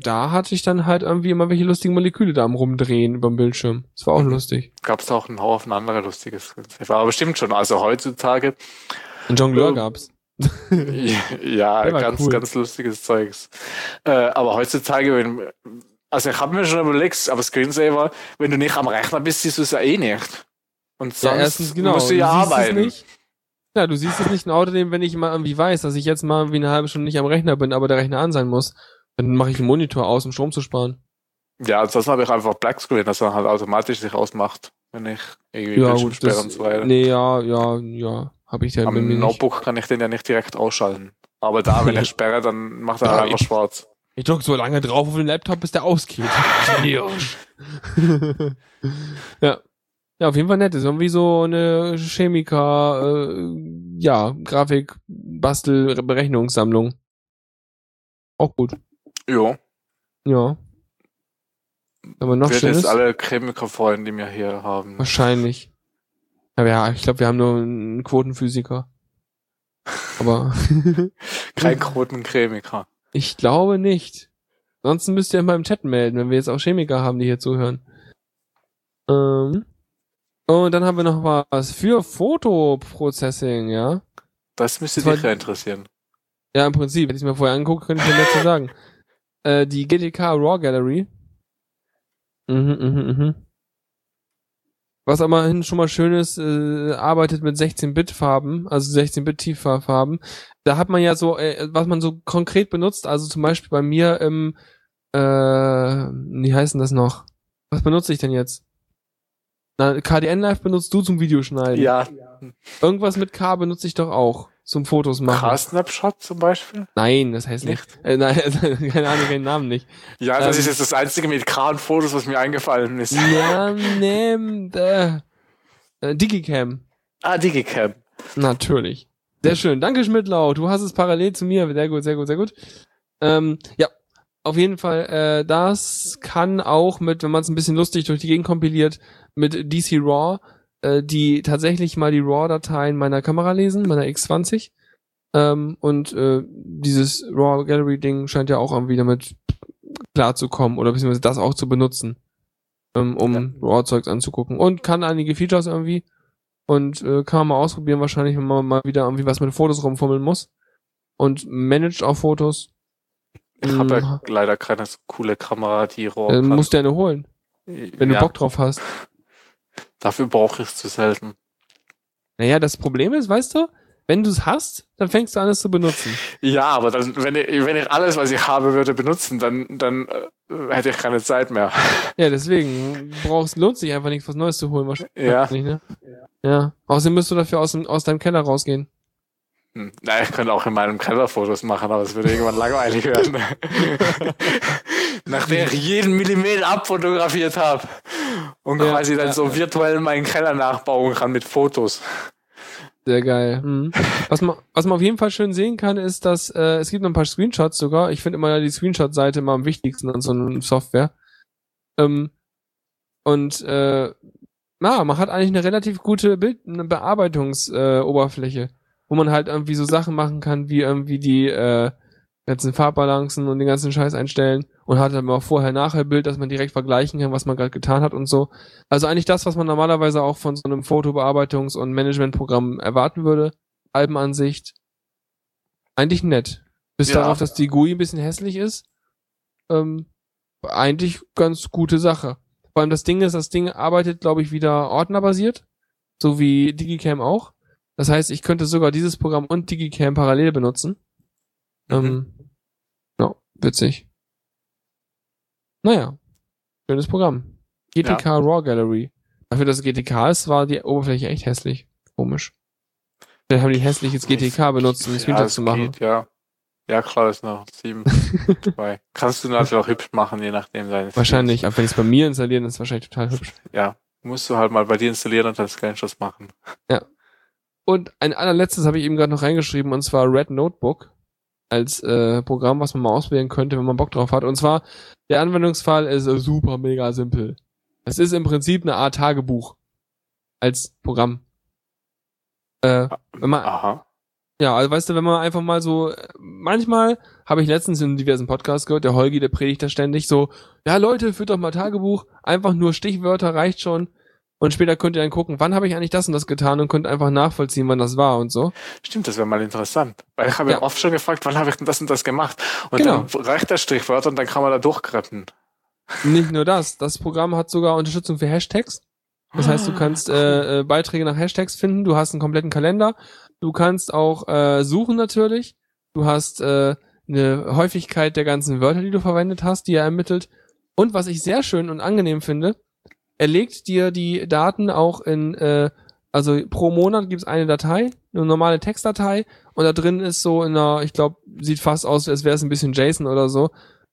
da hatte ich dann halt irgendwie immer welche lustigen Moleküle da am rumdrehen über dem Bildschirm. Das war auch Mhm. lustig. Gab es auch einen Haufen andere lustige Screensaver. Aber stimmt schon, also heutzutage, Ein Jongleur Ähm, gab's. [laughs] ja, war ganz, cool. ganz lustiges Zeugs. Äh, aber heutzutage, wenn, also ich habe mir schon überlegt, aber Screensaver, wenn du nicht am Rechner bist, siehst du es ja eh nicht. Und sonst Ja, erstens, genau. musst du ja es arbeiten. nicht. Ja, du siehst es nicht. Und außerdem, wenn ich mal irgendwie weiß, dass ich jetzt mal irgendwie eine halbe Stunde nicht am Rechner bin, aber der Rechner an sein muss, dann mache ich den Monitor aus, um Strom zu sparen. Ja, ansonsten habe ich einfach Blackscreen, das dann halt automatisch sich ausmacht, wenn ich irgendwie Ja, gut, das, und so weiter. nee, ja, ja, ja, habe ich ja Am nicht. Notebook kann ich den ja nicht direkt ausschalten. Aber da, wenn ich [laughs] sperre, dann macht er Ja, halt einfach schwarz. Ich drück so lange drauf auf den Laptop, bis der ausgeht. [laughs] ja. Ja, auf jeden Fall nett. Das ist irgendwie so eine Chemiker, äh, ja, Grafik, Bastel, Berechnungssammlung. Auch gut. Jo, Ja. Aber noch wird schönes. jetzt alle Chemikerfreunde, die wir hier haben. Wahrscheinlich. Aber ja, ich glaube, wir haben nur einen Quotenphysiker. Aber [laughs] Kein Quotenchemiker. Ich glaube nicht. Ansonsten müsst ihr mal im Chat melden, wenn wir jetzt auch Chemiker haben, die hier zuhören. Ähm. Und dann haben wir noch was für Fotoprocessing, ja? Das müsste dich ja interessieren. Ja, im Prinzip, wenn ich es mir vorher angucke, könnte ich mir mehr zu sagen. Äh, die GTK RAW Gallery. Mhm, mhm, mhm. Was aber hin schon mal schön ist, äh, arbeitet mit 16-Bit-Farben, also 16-Bit-Tieffarben. Da hat man ja so, äh, was man so konkret benutzt, also zum Beispiel bei mir im, äh, wie heißt denn das noch? Was benutze ich denn jetzt? Na, KDN Live benutzt du zum Videoschneiden. Ja, Irgendwas mit K benutze ich doch auch zum Fotos machen. Car-Snapshot zum Beispiel? Nein, das heißt nicht. Nicht? Äh, nein, [laughs] keine Ahnung, keinen Namen nicht. Ja, das Ähm. ist jetzt das einzige mit K und Fotos, was mir eingefallen ist. Ja, [laughs] äh, äh, Digicam. Ah, Digicam. Natürlich. Sehr schön. Danke, Schmidtlau. Du hast es parallel zu mir. Sehr gut, sehr gut, sehr gut. Ähm, ja, auf jeden Fall, äh, das kann auch mit, wenn man es ein bisschen lustig durch die Gegend kompiliert, mit DC RAW, äh, die tatsächlich mal die RAW-Dateien meiner Kamera lesen, meiner X20. Ähm, und äh, dieses RAW Gallery-Ding scheint ja auch irgendwie damit klarzukommen oder beziehungsweise das auch zu benutzen, ähm, um RAW-Zeugs anzugucken. Und kann einige Features irgendwie. Und äh, kann man mal ausprobieren, wahrscheinlich, wenn man mal wieder irgendwie was mit Fotos rumfummeln muss. Und managt auch Fotos. Ich habe Mhm. ja leider keine so coole Kamera, die RAW Äh, kann. musst du eine holen, wenn ja, du Bock drauf hast. Dafür brauche ich es zu selten. Naja, das Problem ist, weißt du, Wenn du es hast, dann fängst du an, es zu benutzen. Ja, aber dann, wenn ich, wenn ich alles, was ich habe, würde benutzen, dann, dann äh, hätte ich keine Zeit mehr. [laughs] Ja, deswegen brauchst, lohnt sich einfach nichts, was Neues zu holen. Wahrscheinlich Ja. ne? Ja. Außerdem müsst du dafür aus, dem, aus deinem Keller rausgehen. Hm. Na, ich könnte auch in meinem Keller Fotos machen, aber es würde irgendwann langweilig werden. [laughs] Nachdem ich jeden Millimeter abfotografiert habe und Ja, quasi dann ja, so ja. virtuell meinen Keller nachbauen kann mit Fotos. Sehr geil. Mhm. Was man, was man auf jeden Fall schön sehen kann, ist, dass äh, es gibt noch ein paar Screenshots sogar. Ich finde immer die Screenshot-Seite immer am wichtigsten an so einer Software. Ähm, und äh, na, man hat eigentlich eine relativ gute Bild eine Bearbeitungsoberfläche, äh, Oberfläche, wo man halt irgendwie so Sachen machen kann, wie irgendwie die äh, ganzen Farbbalancen und den ganzen Scheiß einstellen und hat dann mal vorher-nachher-Bild, dass man direkt vergleichen kann, was man gerade getan hat und so. Also eigentlich das, was man normalerweise auch von so einem Fotobearbeitungs- und Managementprogramm erwarten würde. Albenansicht. Eigentlich nett. Bis Ja. darauf, dass die GUI ein bisschen hässlich ist. Ähm, eigentlich ganz gute Sache. Vor allem das Ding ist, das Ding arbeitet, glaube ich, wieder ordnerbasiert. So wie Digicam auch. Das heißt, ich könnte sogar dieses Programm und Digicam parallel benutzen. Ähm, ja, witzig. Naja, schönes Programm. GTK RAW Gallery. Dafür, dass es GTK ist, war die Oberfläche echt hässlich. Komisch. Dann haben die hässliches GTK benutzt, um ja, Screenshots es zu machen. Geht, ja. ja, klar, ist noch sieben. [laughs] Zwei. Kannst du natürlich auch hübsch machen, je nachdem deines. Wahrscheinlich, aber wenn ich es bei mir installieren, ist es wahrscheinlich total hübsch. Ja, musst du halt mal bei dir installieren und dann Screenshots machen. Und ein allerletztes habe ich eben gerade noch reingeschrieben, und zwar Red Notebook als äh, Programm, was man mal auswählen könnte, wenn man Bock drauf hat. Und zwar, der Anwendungsfall ist äh, super mega simpel. Es ist im Prinzip eine Art Tagebuch als Programm. Äh, wenn man, Aha. ja, also weißt du, wenn man einfach mal so, manchmal habe ich letztens in diversen Podcasts gehört, der Holgi, der predigt da ständig so, ja Leute, führt doch mal Tagebuch, einfach nur Stichwörter reicht schon. Und später könnt ihr dann gucken, wann habe ich eigentlich das und das getan und könnt einfach nachvollziehen, wann das war und so. Stimmt, das wäre mal interessant. Weil ich habe ja. Oft schon gefragt, wann habe ich denn das und das gemacht? Und Genau. dann reicht der Strichwörter und dann kann man da durchkreppen. Nicht nur das, das Programm hat sogar Unterstützung für Hashtags. Das heißt, du kannst äh, äh, Beiträge nach Hashtags finden, du hast einen kompletten Kalender, du kannst auch äh, suchen natürlich, du hast äh, eine Häufigkeit der ganzen Wörter, die du verwendet hast, die er ermittelt. Und was ich sehr schön und angenehm finde, er legt dir die Daten auch in, äh, also pro Monat gibt's eine Datei, eine normale Textdatei, und da drin ist so in einer, ich glaube, sieht fast aus, als wäre es ein bisschen JSON oder so,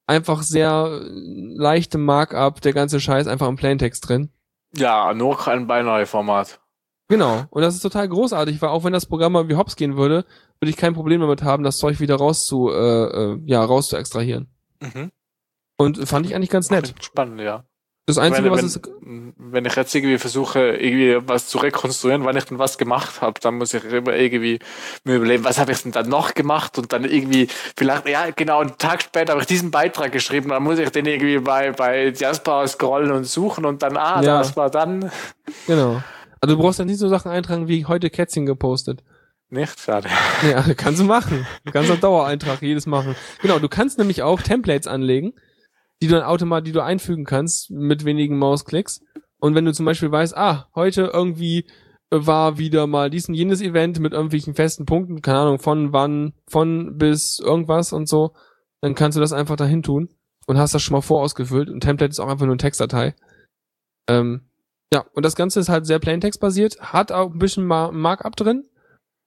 einfach sehr leichte Markup, der ganze Scheiß einfach im Plaintext drin. Ja, nur kein Binary-Format. Genau. Und das ist total großartig, weil auch wenn das Programm mal wie hops gehen würde, würde ich kein Problem damit haben, das Zeug wieder raus zu, äh, äh, ja, raus zu extrahieren. Mhm. Und fand ich eigentlich ganz nett. Spannend, ja. Das Einzige, wenn, was wenn, es, wenn ich jetzt irgendwie versuche, irgendwie was zu rekonstruieren, wann ich denn was gemacht habe, dann muss ich immer irgendwie mir überlegen, was habe ich denn dann noch gemacht und dann irgendwie, vielleicht, ja, genau, einen Tag später habe ich diesen Beitrag geschrieben, dann muss ich den irgendwie bei, bei Jasper scrollen und suchen und dann, ah, Ja. das war dann genau. Also du brauchst dann nicht so Sachen eintragen wie heute Kätzchen gepostet. nicht, schade. Ja, [laughs] kannst du machen. Du kannst auf Dauereintrag jedes machen. Genau, du kannst nämlich auch Templates anlegen, die du dann automatisch, die du einfügen kannst mit wenigen Mausklicks. Und wenn du zum Beispiel weißt, ah, heute irgendwie war wieder mal dies und jenes Event mit irgendwelchen festen Punkten, keine Ahnung, von wann, von bis irgendwas und so, dann kannst du das einfach dahin tun und hast das schon mal vorausgefüllt. Und Template ist auch einfach nur eine Textdatei. Ähm, ja, und das Ganze ist halt sehr Plaintext-basiert, hat auch ein bisschen Mar Markup drin.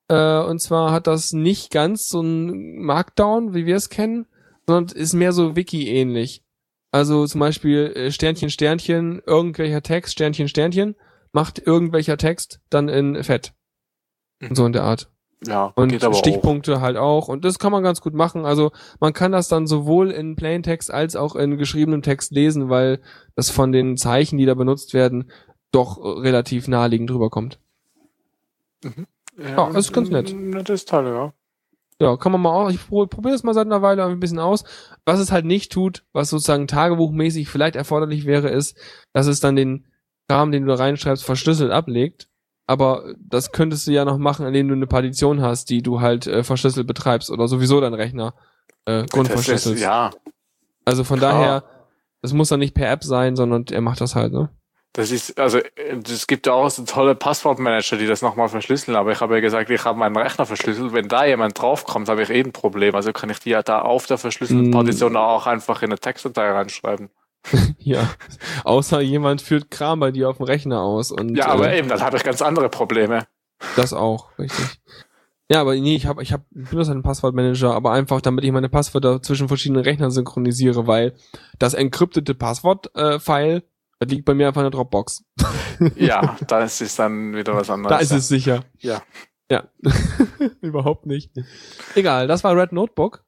Äh, und zwar hat das nicht ganz so ein Markdown, wie wir es kennen, sondern ist mehr so Wiki-ähnlich. Also zum Beispiel äh, Sternchen, Sternchen, irgendwelcher Text, Sternchen, Sternchen, macht irgendwelcher Text dann in Fett. Und so in der Art. Ja, Und aber auch. Stichpunkte halt auch. Und das kann man ganz gut machen. Also man kann das dann sowohl in Plaintext als auch in geschriebenem Text lesen, weil das von den Zeichen, die da benutzt werden, doch relativ naheliegend rüberkommt. Ja, das ist ganz nett. Das ist toll, ja. Ja, kann man mal auch. Ich pro- probiere das mal seit einer Weile ein bisschen aus. Was es halt nicht tut, was sozusagen tagebuchmäßig vielleicht erforderlich wäre, ist, dass es dann den Kram, den du da reinschreibst, verschlüsselt ablegt. Aber das könntest du ja noch machen, indem du eine Partition hast, die du halt äh, verschlüsselt betreibst oder sowieso dein Rechner äh, grundverschlüsselst. ja, Also von Klar. daher, das muss dann nicht per App sein, sondern er macht das halt, ne? Das ist, also es gibt ja auch so tolle Passwortmanager, die das nochmal verschlüsseln, aber ich habe ja gesagt, ich habe meinen Rechner verschlüsselt. Wenn da jemand draufkommt, habe ich eh ein Problem. Also kann ich die ja da auf der verschlüsselten Mm. Partition auch einfach in eine Textdatei reinschreiben. [laughs] Ja. Außer jemand führt Kram bei dir auf dem Rechner aus und Ja, aber äh, eben, dann habe ich ganz andere Probleme. das auch, richtig. Ja, aber nee, ich habe ich hab, ich benutze einen Passwortmanager, aber einfach, damit ich meine Passwörter zwischen verschiedenen Rechnern synchronisiere, weil das entkryptete Passwort-File, das liegt bei mir einfach in der Dropbox. Ja, [laughs] da ist es dann wieder was anderes. Da ist es sicher. Ja. Ja. [laughs] Überhaupt nicht. Egal, das war Red Notebook.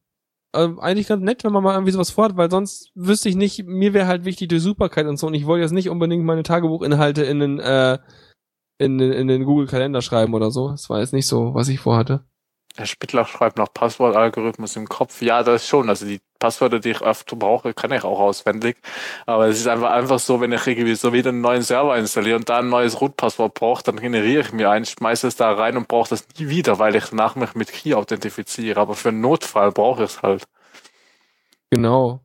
Ähm, eigentlich ganz nett, wenn man mal irgendwie sowas vorhat, weil sonst wüsste ich nicht, mir wäre halt wichtig die Superkeit und so und ich wollte jetzt nicht unbedingt meine Tagebuchinhalte in den, äh, in den, in den Google-Kalender schreiben oder so. Das war jetzt nicht so, was ich vorhatte. Herr Spittler schreibt noch Passwortalgorithmus im Kopf. Ja, das schon. Also die Passwörter, die ich öfter brauche, kann ich auch auswendig. Aber es ist einfach einfach so, wenn ich irgendwie so wieder einen neuen Server installiere und da ein neues Root-Passwort brauche, dann generiere ich mir eins, schmeiße es da rein und brauche das nie wieder, weil ich danach mich mit Key authentifiziere. Aber für einen Notfall brauche ich es halt. Genau.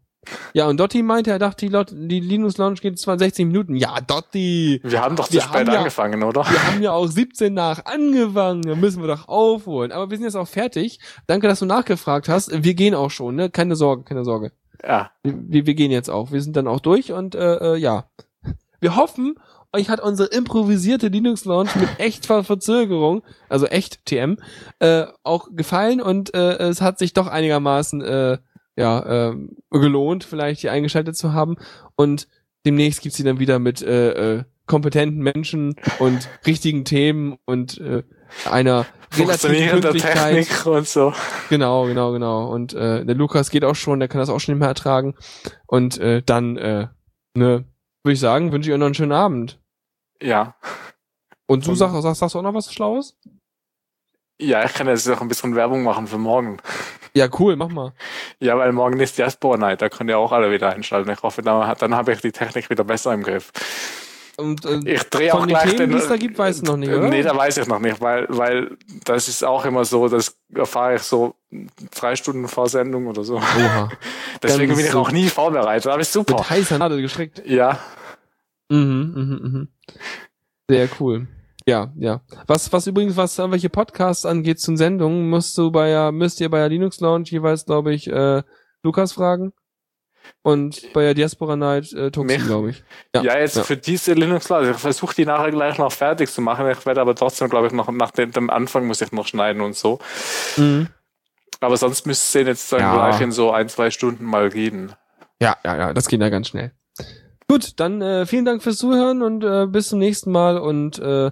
Ja, und Dotti meinte, er dachte, die, Lot die Linux Launch geht zwar 60 Minuten. Ja, Dotti! Wir haben doch zu spät haben ja- angefangen, oder? Wir haben ja [laughs] auch 17 nach angefangen. Da müssen wir doch aufholen. Aber wir sind jetzt auch fertig. Danke, dass du nachgefragt hast. Wir gehen auch schon, ne? Keine Sorge, keine Sorge. Ja. Wir, wir, gehen jetzt auch. Wir sind dann auch durch und äh, äh, ja. Wir hoffen, euch hat unsere improvisierte Linux Launch mit echt Ver Verzögerung, also echt TM, äh, auch gefallen und äh, es hat sich doch einigermaßen äh, ja äh, gelohnt, vielleicht hier eingeschaltet zu haben. Und demnächst gibt's sie dann wieder mit äh, äh, kompetenten Menschen und richtigen Themen und äh, einer relativen Pünktlichkeit. Und so. Genau, genau, genau. Und äh, der Lukas geht auch schon, der kann das auch schon nicht mehr ertragen. Und äh, dann, äh, ne, würde ich sagen, wünsche ich euch noch einen schönen Abend. Ja. Und du sagst, sagst, sagst du auch noch was Schlaues? Ja, ich kann jetzt auch ein bisschen Werbung machen für morgen. Ja, cool, mach mal. Ja, weil morgen ist Diaspora Night, da könnt ihr auch alle wieder einschalten. Ich hoffe, dann, dann habe ich die Technik wieder besser im Griff. Und äh, Ich drehe auch gleich Themen, den. die es da gibt, weißt du noch nicht, oder? Nee, da weiß ich noch nicht, weil, weil das ist auch immer so, das erfahre ich so drei Stunden vor Sendung oder so. Oha. [laughs] Deswegen Ganz bin ich so- auch nie vorbereitet, aber ist super. Mit heißer Nadel gestrickt. Ja, Mhm, mhm, mhm. Sehr cool. Ja, ja. Was, was übrigens, was irgendwelche Podcasts angeht zu Sendungen, musst du bei müsst ihr bei der Linux Launch jeweils, glaube ich, äh, Lukas fragen. Und bei der Diaspora Night äh, Mich? glaube ich. ja, jetzt für diese linux also ich versuche die nachher gleich noch fertig zu machen. Ich werde aber trotzdem, glaube ich, noch nach dem, Anfang muss ich noch schneiden und so. Mhm. Aber sonst müsste es jetzt dann Ja. gleich in so ein, zwei Stunden mal geben. Ja, ja, ja, das geht ja ganz schnell. Gut, dann äh, vielen Dank fürs Zuhören und äh, bis zum nächsten Mal und äh,